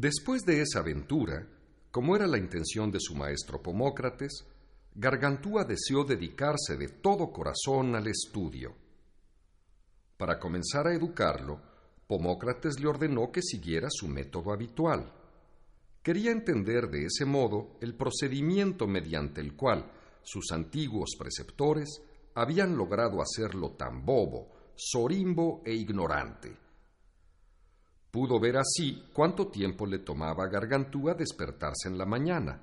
Después de esa aventura, como era la intención de su maestro Pomócrates, Gargantúa deseó dedicarse de todo corazón al estudio. Para comenzar a educarlo, Pomócrates le ordenó que siguiera su método habitual. Quería entender de ese modo el procedimiento mediante el cual sus antiguos preceptores habían logrado hacerlo tan bobo, sorimbo e ignorante Pudo ver así cuánto tiempo le tomaba a Gargantúa despertarse en la mañana,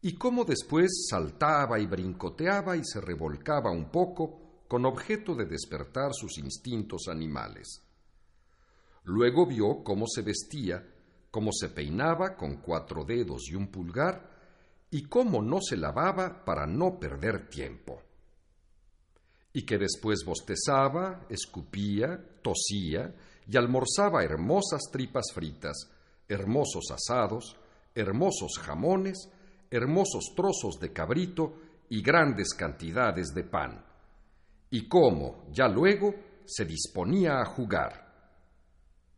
y cómo después saltaba y brincoteaba y se revolcaba un poco con objeto de despertar sus instintos animales. Luego vio cómo se vestía, cómo se peinaba con cuatro dedos y un pulgar, y cómo no se lavaba para no perder tiempo. Y que después bostezaba, escupía, tosía, y almorzaba hermosas tripas fritas, hermosos asados, hermosos jamones, hermosos trozos de cabrito y grandes cantidades de pan. Y cómo, ya luego, se disponía a jugar.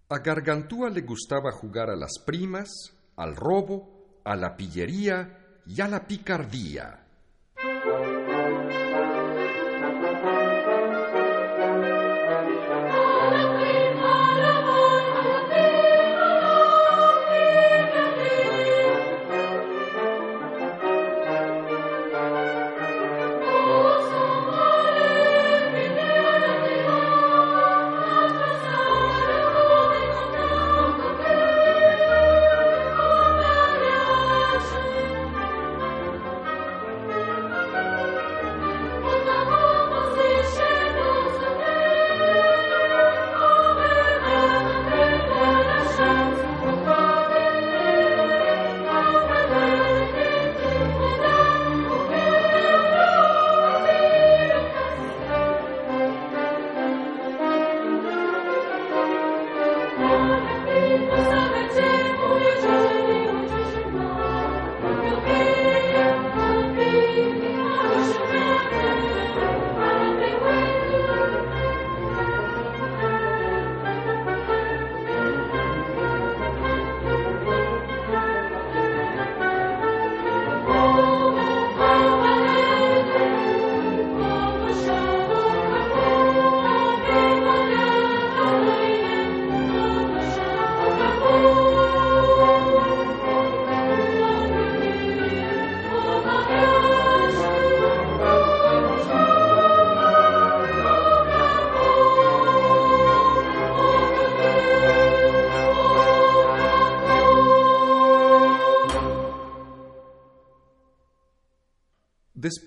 A Gargantúa le gustaba jugar a las primas, al robo, a la pillería y a la picardía.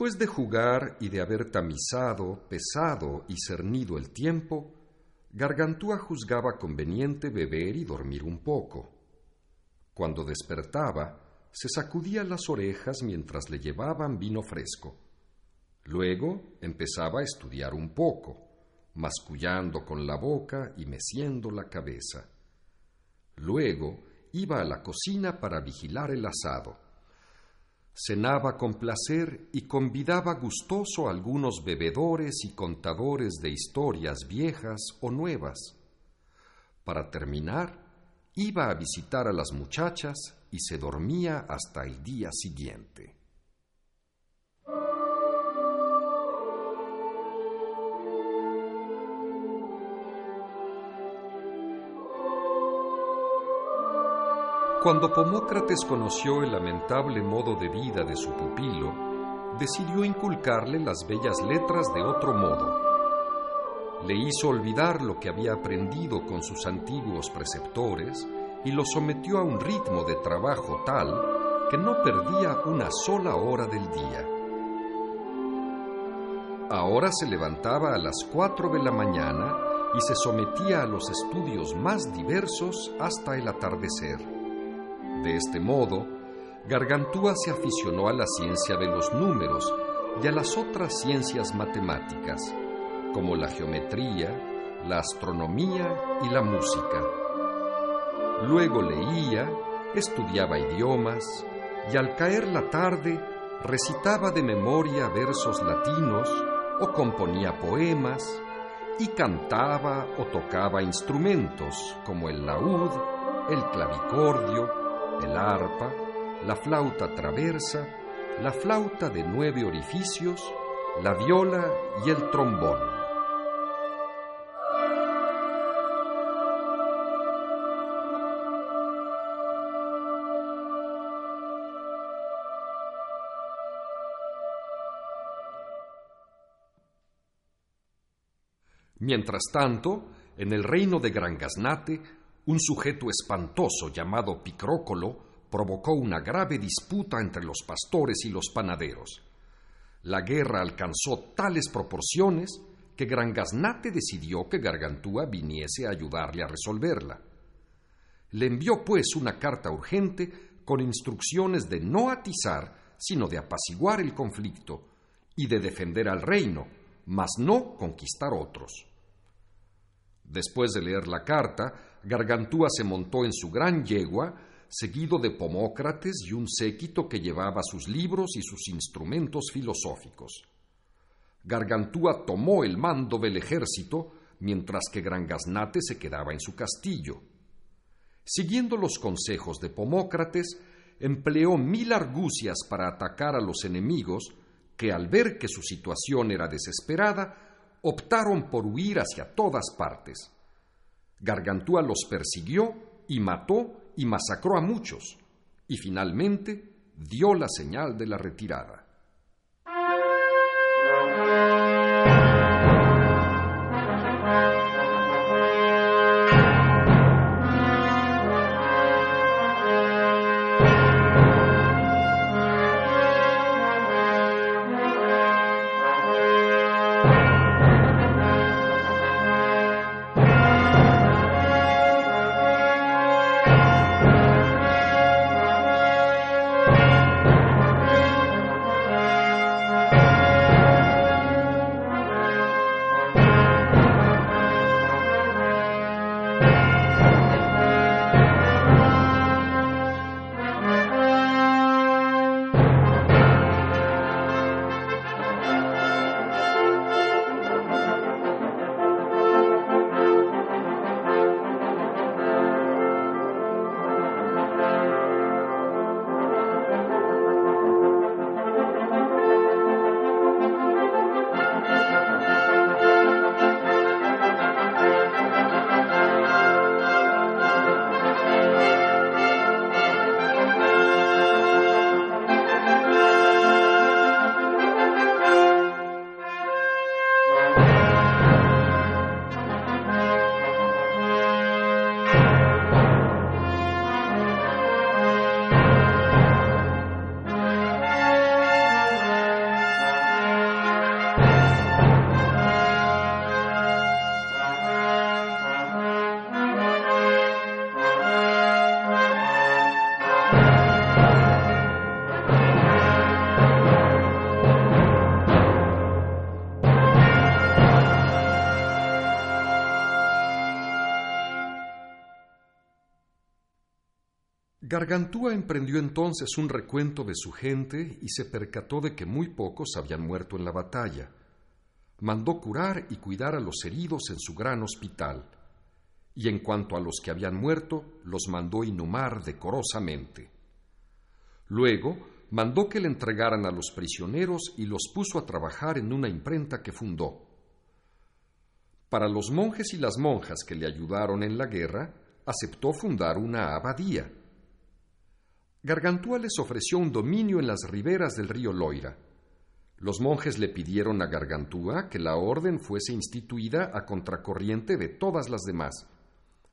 Después de jugar y de haber tamizado, pesado y cernido el tiempo, Gargantúa juzgaba conveniente beber y dormir un poco. Cuando despertaba, se sacudía las orejas mientras le llevaban vino fresco. Luego empezaba a estudiar un poco, mascullando con la boca y meciendo la cabeza. Luego iba a la cocina para vigilar el asado cenaba con placer y convidaba gustoso a algunos bebedores y contadores de historias viejas o nuevas. Para terminar, iba a visitar a las muchachas y se dormía hasta el día siguiente. Cuando Pomócrates conoció el lamentable modo de vida de su pupilo, decidió inculcarle las bellas letras de otro modo. Le hizo olvidar lo que había aprendido con sus antiguos preceptores y lo sometió a un ritmo de trabajo tal que no perdía una sola hora del día. Ahora se levantaba a las cuatro de la mañana y se sometía a los estudios más diversos hasta el atardecer. De este modo, Gargantúa se aficionó a la ciencia de los números y a las otras ciencias matemáticas, como la geometría, la astronomía y la música. Luego leía, estudiaba idiomas y al caer la tarde recitaba de memoria versos latinos o componía poemas y cantaba o tocaba instrumentos como el laúd, el clavicordio, el arpa, la flauta traversa, la flauta de nueve orificios, la viola y el trombón. Mientras tanto, en el reino de Gran Gaznate, un sujeto espantoso llamado Picrócolo provocó una grave disputa entre los pastores y los panaderos. La guerra alcanzó tales proporciones que Gran Gaznate decidió que Gargantúa viniese a ayudarle a resolverla. Le envió pues una carta urgente con instrucciones de no atizar, sino de apaciguar el conflicto y de defender al reino, mas no conquistar otros. Después de leer la carta, Gargantúa se montó en su gran yegua, seguido de Pomócrates y un séquito que llevaba sus libros y sus instrumentos filosóficos. Gargantúa tomó el mando del ejército, mientras que Gran Gaznate se quedaba en su castillo. Siguiendo los consejos de Pomócrates, empleó mil argucias para atacar a los enemigos, que al ver que su situación era desesperada, optaron por huir hacia todas partes. Gargantúa los persiguió y mató y masacró a muchos, y finalmente dio la señal de la retirada. Gargantúa emprendió entonces un recuento de su gente y se percató de que muy pocos habían muerto en la batalla. Mandó curar y cuidar a los heridos en su gran hospital, y en cuanto a los que habían muerto, los mandó inhumar decorosamente. Luego mandó que le entregaran a los prisioneros y los puso a trabajar en una imprenta que fundó. Para los monjes y las monjas que le ayudaron en la guerra, aceptó fundar una abadía Gargantúa les ofreció un dominio en las riberas del río Loira. Los monjes le pidieron a Gargantúa que la orden fuese instituida a contracorriente de todas las demás.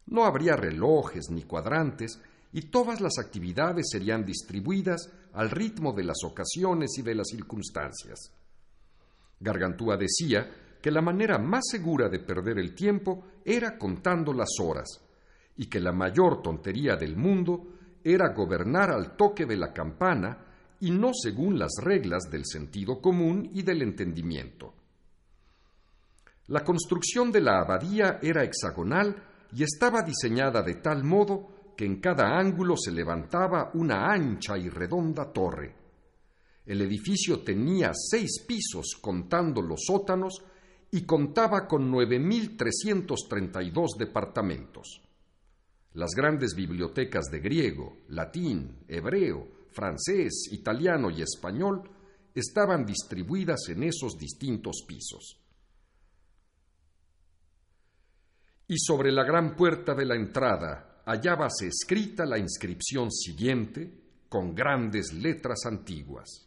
No habría relojes ni cuadrantes y todas las actividades serían distribuidas al ritmo de las ocasiones y de las circunstancias. Gargantúa decía que la manera más segura de perder el tiempo era contando las horas y que la mayor tontería del mundo era gobernar al toque de la campana y no según las reglas del sentido común y del entendimiento. La construcción de la abadía era hexagonal y estaba diseñada de tal modo que en cada ángulo se levantaba una ancha y redonda torre. El edificio tenía seis pisos contando los sótanos y contaba con 9.332 departamentos. Las grandes bibliotecas de griego, latín, hebreo, francés, italiano y español estaban distribuidas en esos distintos pisos. Y sobre la gran puerta de la entrada hallábase escrita la inscripción siguiente con grandes letras antiguas.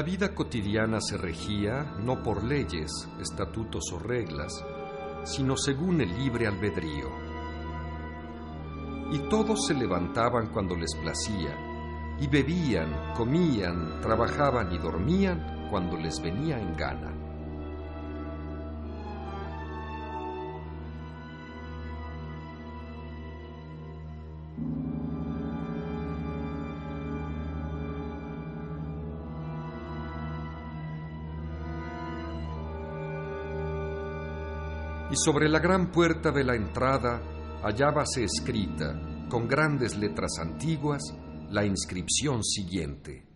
La vida cotidiana se regía no por leyes, estatutos o reglas, sino según el libre albedrío. Y todos se levantaban cuando les placía, y bebían, comían, trabajaban y dormían cuando les venía en gana. Y sobre la gran puerta de la entrada hallábase escrita, con grandes letras antiguas, la inscripción siguiente.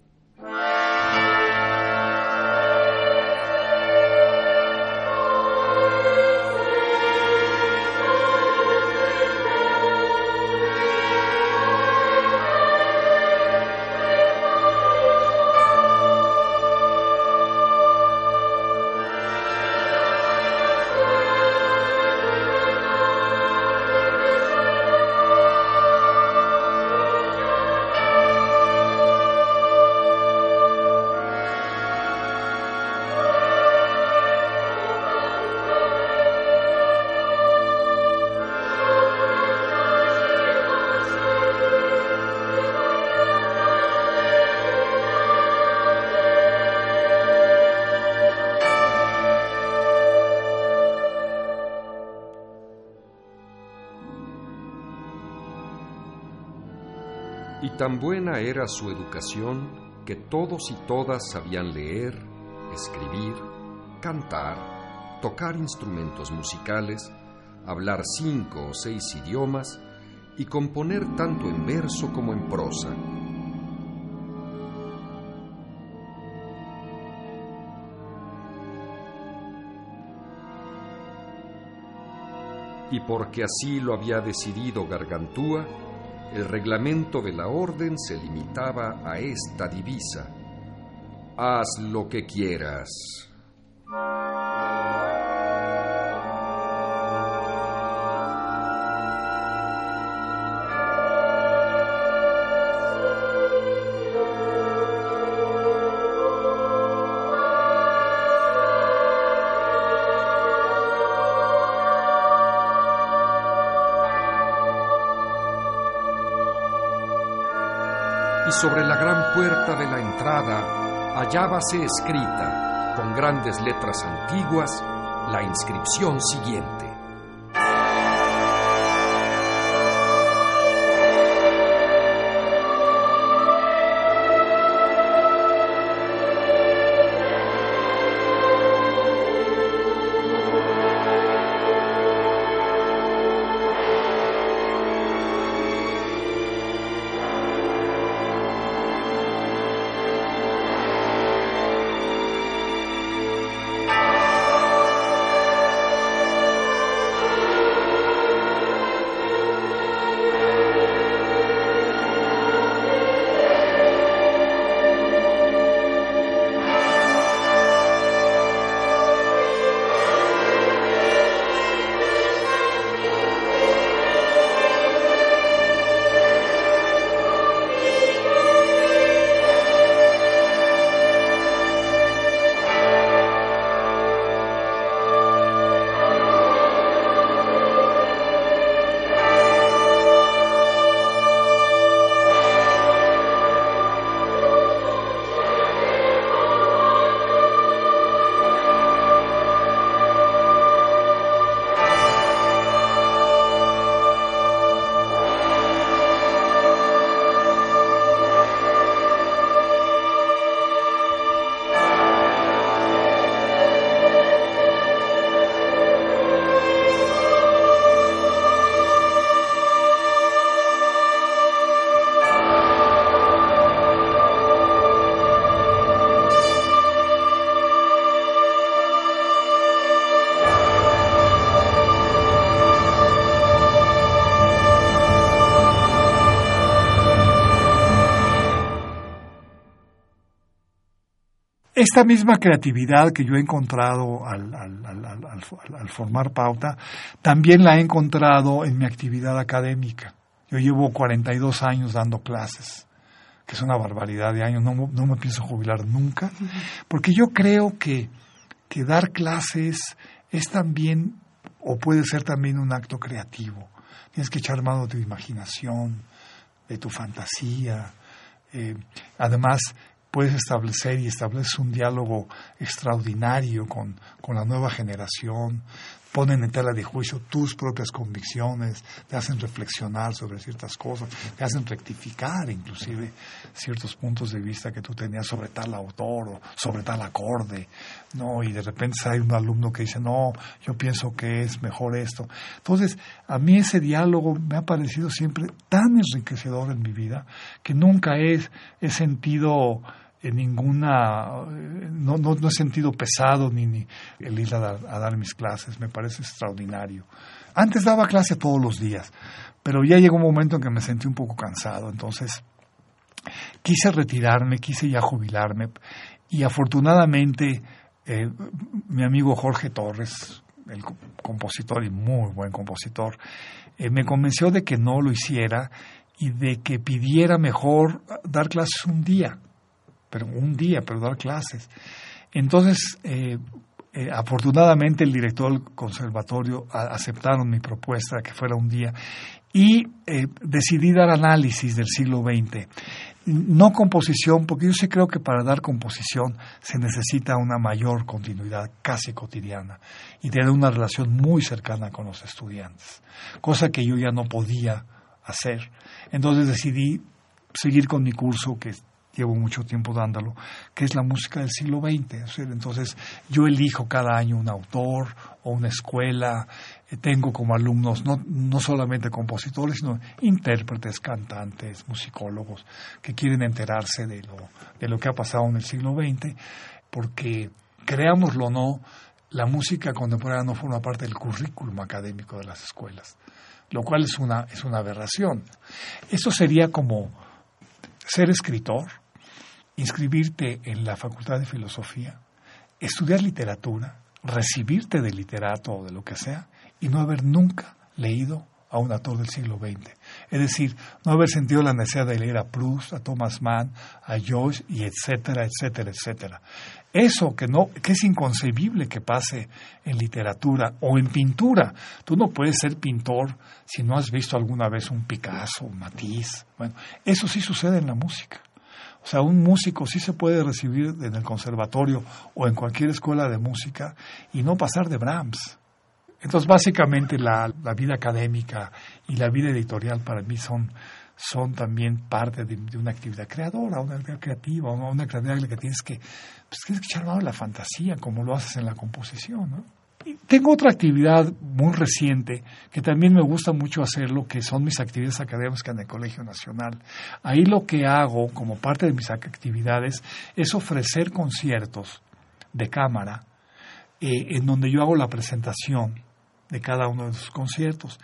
Tan buena era su educación que todos y todas sabían leer, escribir, cantar, tocar instrumentos musicales, hablar cinco o seis idiomas y componer tanto en verso como en prosa. Y porque así lo había decidido Gargantúa, el reglamento de la orden se limitaba a esta divisa. Haz lo que quieras. Y sobre la gran puerta de la entrada hallábase escrita, con grandes letras antiguas, la inscripción siguiente. Esta misma creatividad que yo he encontrado al, al, al, al, formar pauta, también la he encontrado en mi actividad académica. Yo llevo 42 años dando clases, que es una barbaridad de años, no, no me pienso jubilar nunca, porque yo creo que, que dar clases es también, o puede ser también un acto creativo. Tienes que echar mano de tu imaginación, de tu fantasía. Eh, además, puedes establecer y estableces un diálogo extraordinario con, con la nueva generación, ponen en tela de juicio tus propias convicciones, te hacen reflexionar sobre ciertas cosas, te hacen rectificar inclusive ciertos puntos de vista que tú tenías sobre tal autor o sobre tal acorde, ¿no? Y de repente hay un alumno que dice, no, yo pienso que es mejor esto. Entonces, a mí ese diálogo me ha parecido siempre tan enriquecedor en mi vida que nunca he, he sentido en ninguna, no, no, he sentido pesado ni, ni el ir a dar, a dar, mis clases, me parece extraordinario. Antes daba clase todos los días, pero ya llegó un momento en que me sentí un poco cansado, entonces quise retirarme, quise ya jubilarme. Y afortunadamente eh, mi amigo Jorge Torres, el compositor y muy buen compositor, eh, me convenció de que no lo hiciera y de que pidiera mejor dar clases un día pero un día, pero dar clases. Entonces, eh, eh, afortunadamente el director del conservatorio aceptaron mi propuesta que fuera un día y eh, decidí dar análisis del siglo XX. No composición, porque yo sí creo que para dar composición se necesita una mayor continuidad casi cotidiana y tener una relación muy cercana con los estudiantes, cosa que yo ya no podía hacer. Entonces decidí seguir con mi curso que llevo mucho tiempo dándolo, que es la música del siglo XX. Entonces, yo elijo cada año un autor o una escuela, eh, tengo como alumnos no, no solamente compositores, sino intérpretes, cantantes, musicólogos, que quieren enterarse de lo, de lo que ha pasado en el siglo XX, porque, creámoslo o no, la música contemporánea no forma parte del currículum académico de las escuelas, lo cual es una, es una aberración. Eso sería como ser escritor, inscribirte en la Facultad de Filosofía, estudiar literatura, recibirte de literato o de lo que sea, y no haber nunca leído a un autor del siglo XX. Es decir, no haber sentido la necesidad de leer a Proust, a Thomas Mann, a Joyce, y etcétera, etcétera, etcétera. Eso que no, que es inconcebible que pase en literatura o en pintura. Tú no puedes ser pintor si no has visto alguna vez un Picasso, un Matisse. Bueno, eso sí sucede en la música. O sea, un músico sí se puede recibir en el conservatorio o en cualquier escuela de música y no pasar de Brahms. Entonces, básicamente la, vida académica y la vida editorial para mí son, son también parte de, una actividad creadora, una actividad creativa, una, actividad en la que tienes que, pues, tienes que echar mano la fantasía, como lo haces en la composición. ¿no? Tengo otra actividad muy reciente que también me gusta mucho hacerlo, que son mis actividades académicas en el Colegio Nacional. Ahí lo que hago como parte de mis actividades es ofrecer conciertos de cámara eh, en donde yo hago la presentación de cada uno de esos conciertos.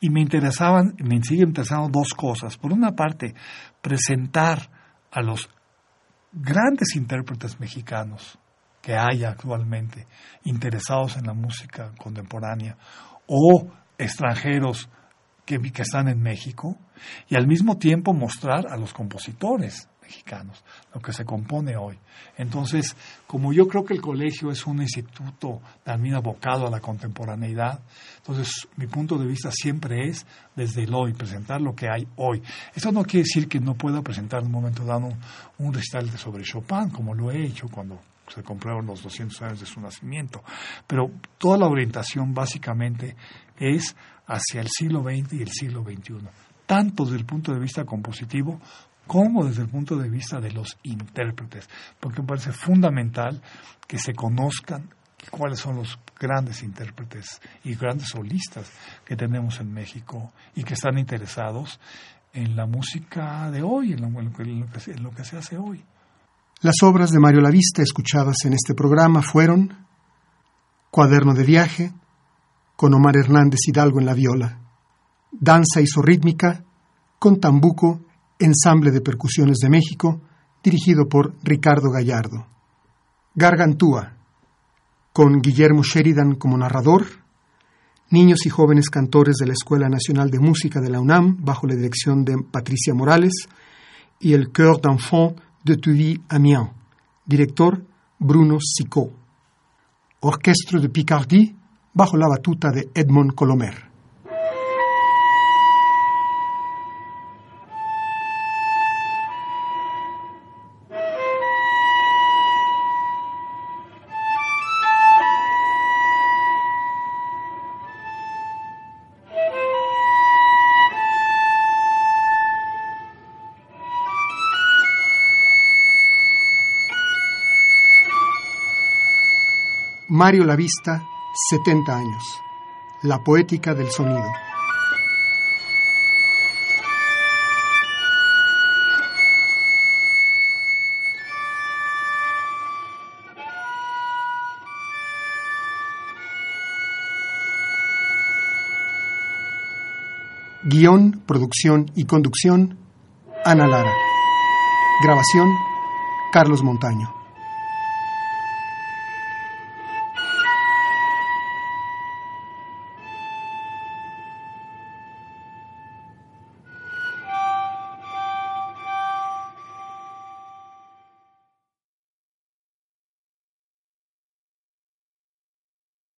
Y me interesaban, me siguen interesando dos cosas. Por una parte, presentar a los grandes intérpretes mexicanos que haya actualmente interesados en la música contemporánea o extranjeros que, que, están en México y al mismo tiempo mostrar a los compositores mexicanos lo que se compone hoy. Entonces, como yo creo que el colegio es un instituto también abocado a la contemporaneidad, entonces mi punto de vista siempre es desde el hoy, presentar lo que hay hoy. Eso no quiere decir que no pueda presentar en un momento dado un, un recital sobre Chopin, como lo he hecho cuando se compraron los 200 años de su nacimiento. Pero toda la orientación básicamente es hacia el siglo XX y el siglo XXI, tanto desde el punto de vista compositivo como desde el punto de vista de los intérpretes, porque me parece fundamental que se conozcan cuáles son los grandes intérpretes y grandes solistas que tenemos en México y que están interesados en la música de hoy, en lo que se hace hoy. Las obras de Mario Lavista escuchadas en este programa fueron Cuaderno de viaje, con Omar Hernández Hidalgo en la viola, Danza isorrítmica, con Tambuco, Ensamble de Percusiones de México, dirigido por Ricardo Gallardo. Gargantúa, con Guillermo Sheridan como narrador, niños y jóvenes cantores de la Escuela Nacional de Música de la UNAM, bajo la dirección de Patricia Morales, y el Chœur d'Enfants de Tuvi Amiens, director Bruno Sicot. Orchestre de Picardie, bajo la batuta de Edmond Colomer. Mario Lavista, 70 años. La poética del sonido. Guión, producción y conducción, Ana Lara. Grabación, Carlos Montaño.